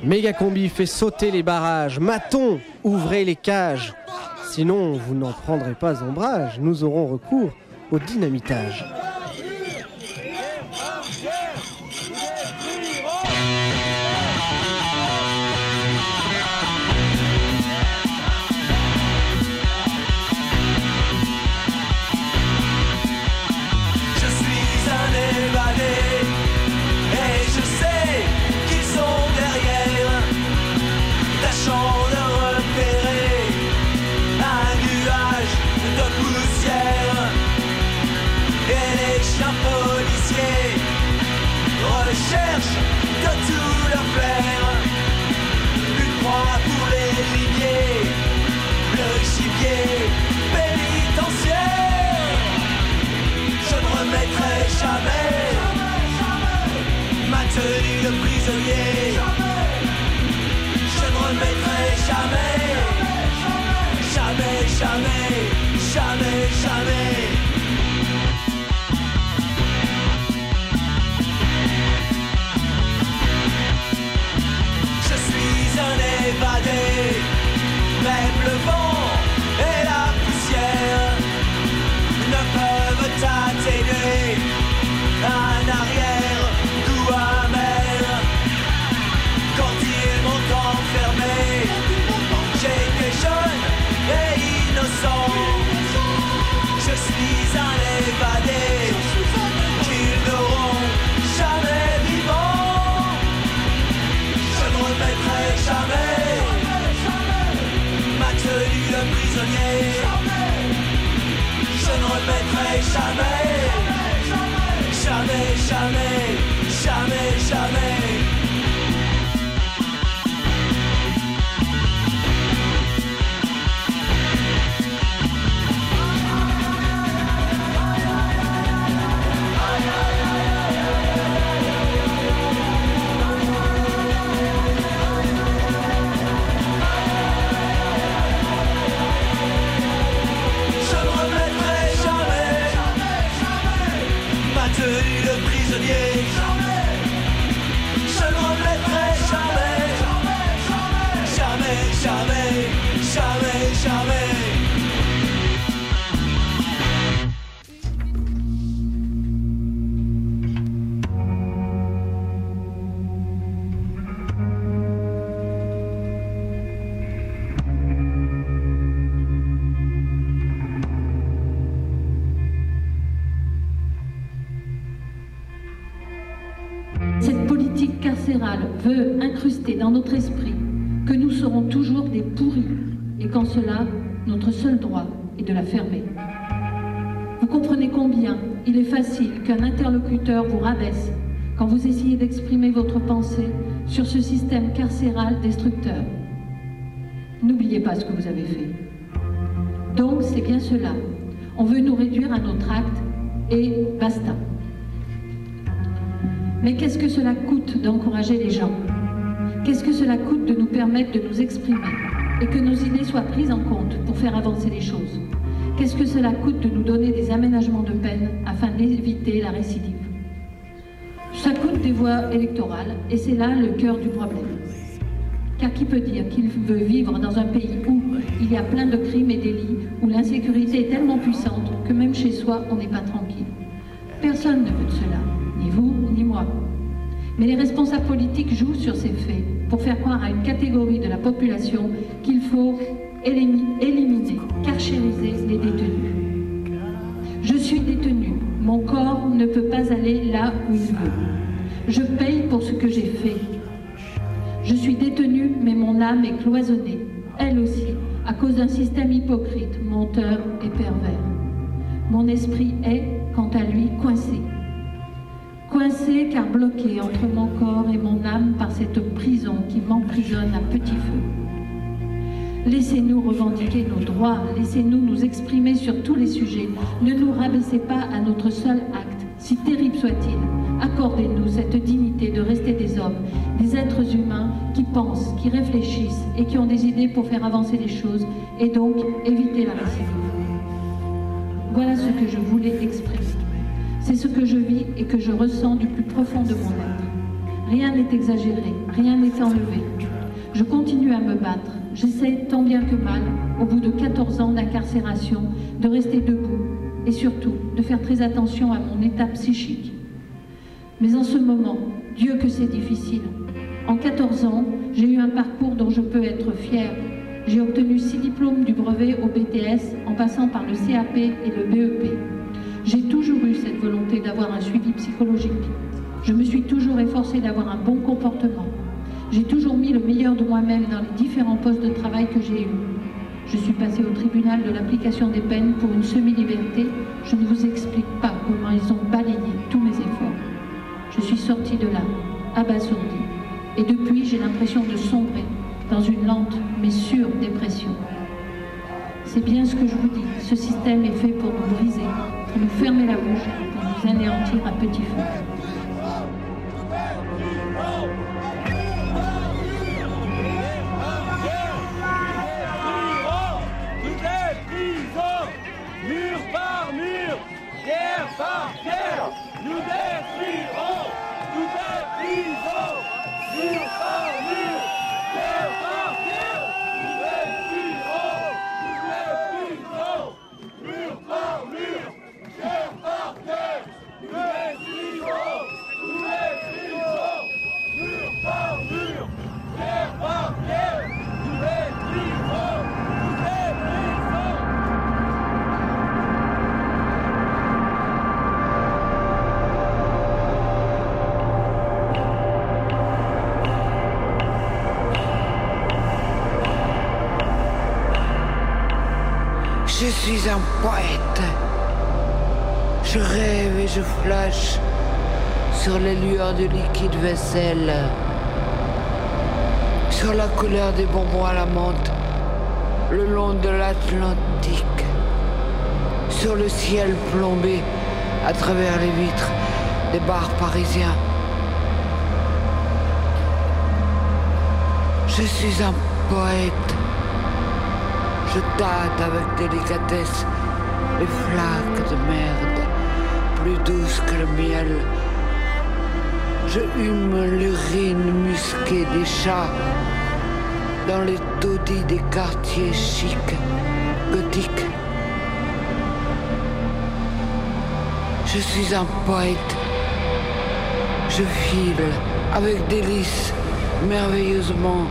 Méga combi fait sauter les barrages. Maton, ouvrez les cages. Sinon, vous n'en prendrez pas ombrage. Nous aurons recours au dynamitage. Jamais, jamais, jamais, esprit que nous serons toujours des pourris et qu'en cela, notre seul droit est de la fermer. Vous comprenez combien il est facile qu'un interlocuteur vous rabaisse quand vous essayez d'exprimer votre pensée sur ce système carcéral destructeur. N'oubliez pas ce que vous avez fait. Donc c'est bien cela. On veut nous réduire à notre acte et basta. Mais qu'est-ce que cela coûte d'encourager les gens? Qu'est-ce que cela coûte de nous permettre de nous exprimer et que nos idées soient prises en compte pour faire avancer les choses Qu'est-ce que cela coûte de nous donner des aménagements de peine afin d'éviter la récidive Ça coûte des voix électorales et c'est là le cœur du problème. Car qui peut dire qu'il veut vivre dans un pays où il y a plein de crimes et délits, où l'insécurité est tellement puissante que même chez soi, on n'est pas tranquille? Personne ne veut de cela, ni vous, ni moi. Mais les responsables politiques jouent sur ces faits pour faire croire à une catégorie de la population qu'il faut éliminer, carchériser les détenus. Je suis détenu, mon corps ne peut pas aller là où il veut. Je paye pour ce que j'ai fait. Je suis détenu, mais mon âme est cloisonnée, elle aussi, à cause d'un système hypocrite, menteur et pervers. Mon esprit est, quant à lui, coincé. Coincé car bloqué entre mon corps et mon âme par cette prison qui m'emprisonne à petit feu. Laissez-nous revendiquer nos droits, laissez-nous nous exprimer sur tous les sujets. Ne nous rabaissez pas à notre seul acte, si terrible soit-il. Accordez-nous cette dignité de rester des hommes, des êtres humains qui pensent, qui réfléchissent et qui ont des idées pour faire avancer les choses et donc éviter la récidive. Voilà ce que je voulais exprimer. C'est ce que je vis et que je ressens du plus profond de mon être. Rien n'est exagéré, rien n'est enlevé. Je continue à me battre. J'essaie tant bien que mal, au bout de 14 ans d'incarcération, de rester debout et surtout de faire très attention à mon état psychique. Mais en ce moment, Dieu que c'est difficile. En 14 ans, j'ai eu un parcours dont je peux être fière. J'ai obtenu six diplômes du brevet au BTS en passant par le CAP et le BEP. J'ai toujours eu cette volonté d'avoir un suivi psychologique. Je me suis toujours efforcée d'avoir un bon comportement. J'ai toujours mis le meilleur de moi-même dans les différents postes de travail que j'ai eus. Je suis passée au tribunal de l'application des peines pour une semi-liberté. Je ne vous explique pas comment ils ont balayé tous mes efforts. Je suis sortie de là, abasourdie. Et depuis, j'ai l'impression de sombrer dans une lente mais sûre dépression. C'est bien ce que je vous dis. Ce système est fait pour nous briser, pour nous fermer la bouche, pour nous anéantir à petit feu. Nous détruirons toutes les prisons, mur par mur, pierre par pierre, nous détruirons toutes les prisons, mur par mur, pierre par pierre, nous détruirons toutes les prisons, mur par mur, pierre par pierre, nous détruirons toutes les prisons. Je suis un poète. Je rêve et je flash sur les lueurs du liquide vaisselle, sur la couleur des bonbons à la menthe, le long de l'Atlantique, sur le ciel plombé à travers les vitres des bars parisiens. Je suis un poète. Je tâte avec délicatesse les flaques de merde, plus douces que le miel. Je hume l'urine musquée des chats dans les taudis des quartiers chics, gothiques. Je suis un poète. Je file avec délice, merveilleusement,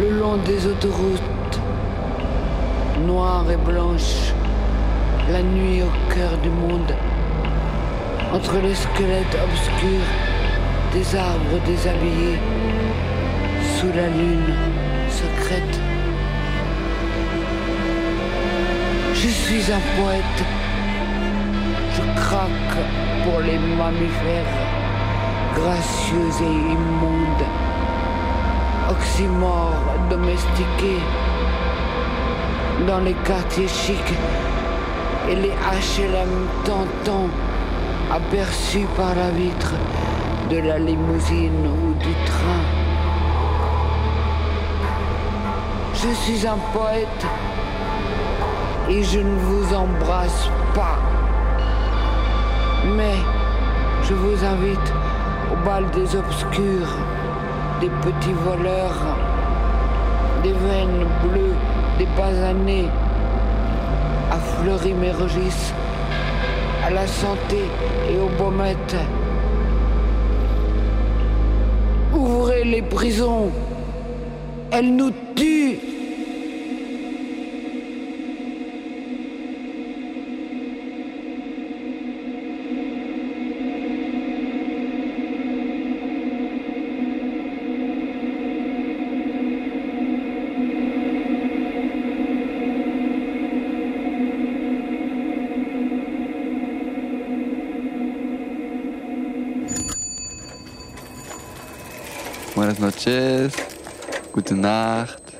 le long des autoroutes noire et blanche, la nuit au cœur du monde, entre les squelettes obscurs des arbres déshabillés sous la lune secrète. Je suis un poète. Je craque pour les mammifères gracieux et immondes, oxymores domestiqués dans les quartiers chics et les HLM tentants aperçus par la vitre de la limousine ou du train. Je suis un poète et je ne vous embrasse pas. Mais je vous invite au bal des obscurs, des petits voleurs, des veines bleues, des basanés, à Fleury-Mérogis, à la santé et aux baumettes. Ouvrez les prisons, elles nous tuent. Buenas noches, gute Nacht,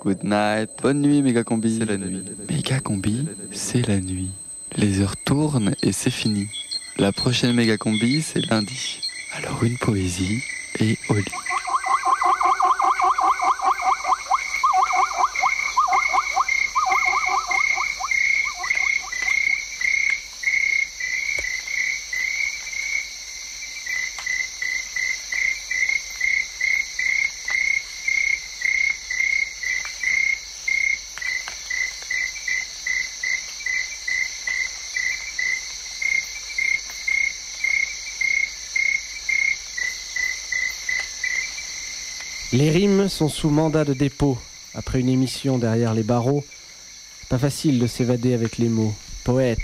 good night, bonne nuit méga combi. C'est la nuit. Méga combi, c'est la nuit. Les heures tournent et c'est fini. La prochaine méga combi, c'est lundi. Alors une poésie et au lit. Les rimes sont sous mandat de dépôt. Après une émission derrière les barreaux, pas facile de s'évader avec les mots. Poète,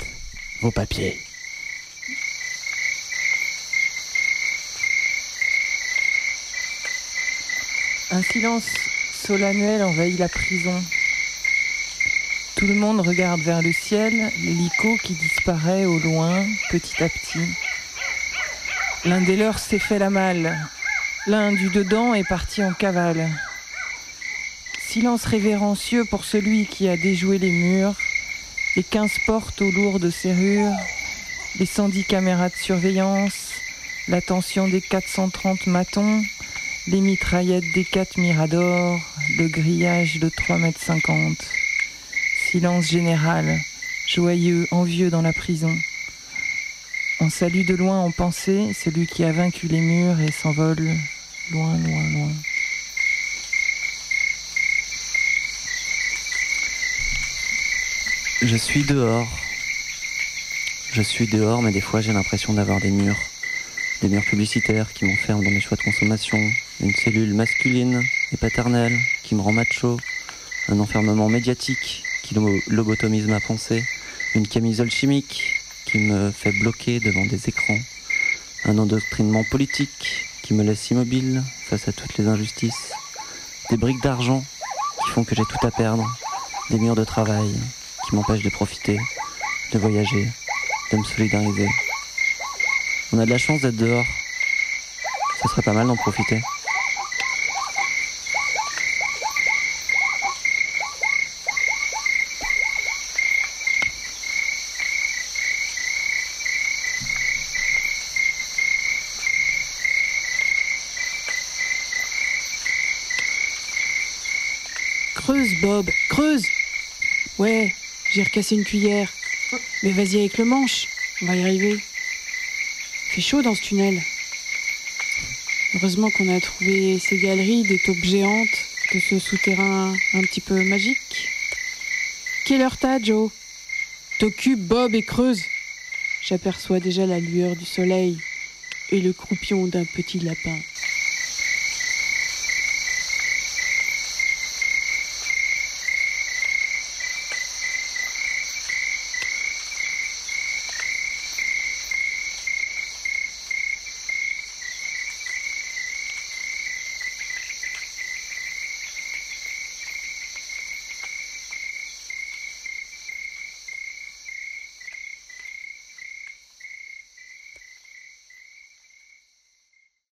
vos papiers. Un silence solennel envahit la prison. Tout le monde regarde vers le ciel, l'hélico qui disparaît au loin, petit à petit. L'un des leurs s'est fait la malle. L'un du dedans est parti en cavale. Silence révérencieux pour celui qui a déjoué les murs, les quinze portes aux lourdes serrures, les 110 caméras de surveillance, l'attention des 430 matons, les mitraillettes des 4 miradors, le grillage de 3 mètres 50. Silence général, joyeux, envieux dans la prison. On salue de loin en pensée celui qui a vaincu les murs et s'envole loin, loin, loin. Je suis dehors. Je suis dehors, mais des fois j'ai l'impression d'avoir des murs. Des murs publicitaires qui m'enferment dans mes choix de consommation. Une cellule masculine et paternelle qui me rend macho. Un enfermement médiatique qui lo- lobotomise ma pensée. Une camisole chimique qui me fait bloquer devant des écrans. Un endoctrinement politique qui me laisse immobile face à toutes les injustices. Des briques d'argent qui font que j'ai tout à perdre. Des murs de travail qui m'empêchent de profiter, de voyager, de me solidariser. On a de la chance d'être dehors. Ce serait pas mal d'en profiter. Creuse, Bob, creuse Ouais, recassé une cuillère. Mais vas-y avec le manche, on va y arriver. Fait chaud dans ce tunnel. Heureusement qu'on a trouvé ces galeries, des taupes géantes, de ce souterrain un petit peu magique. Quelle heure t'as, Joe? T'occupes Bob et creuse. J'aperçois déjà la lueur du soleil et le croupion d'un petit lapin.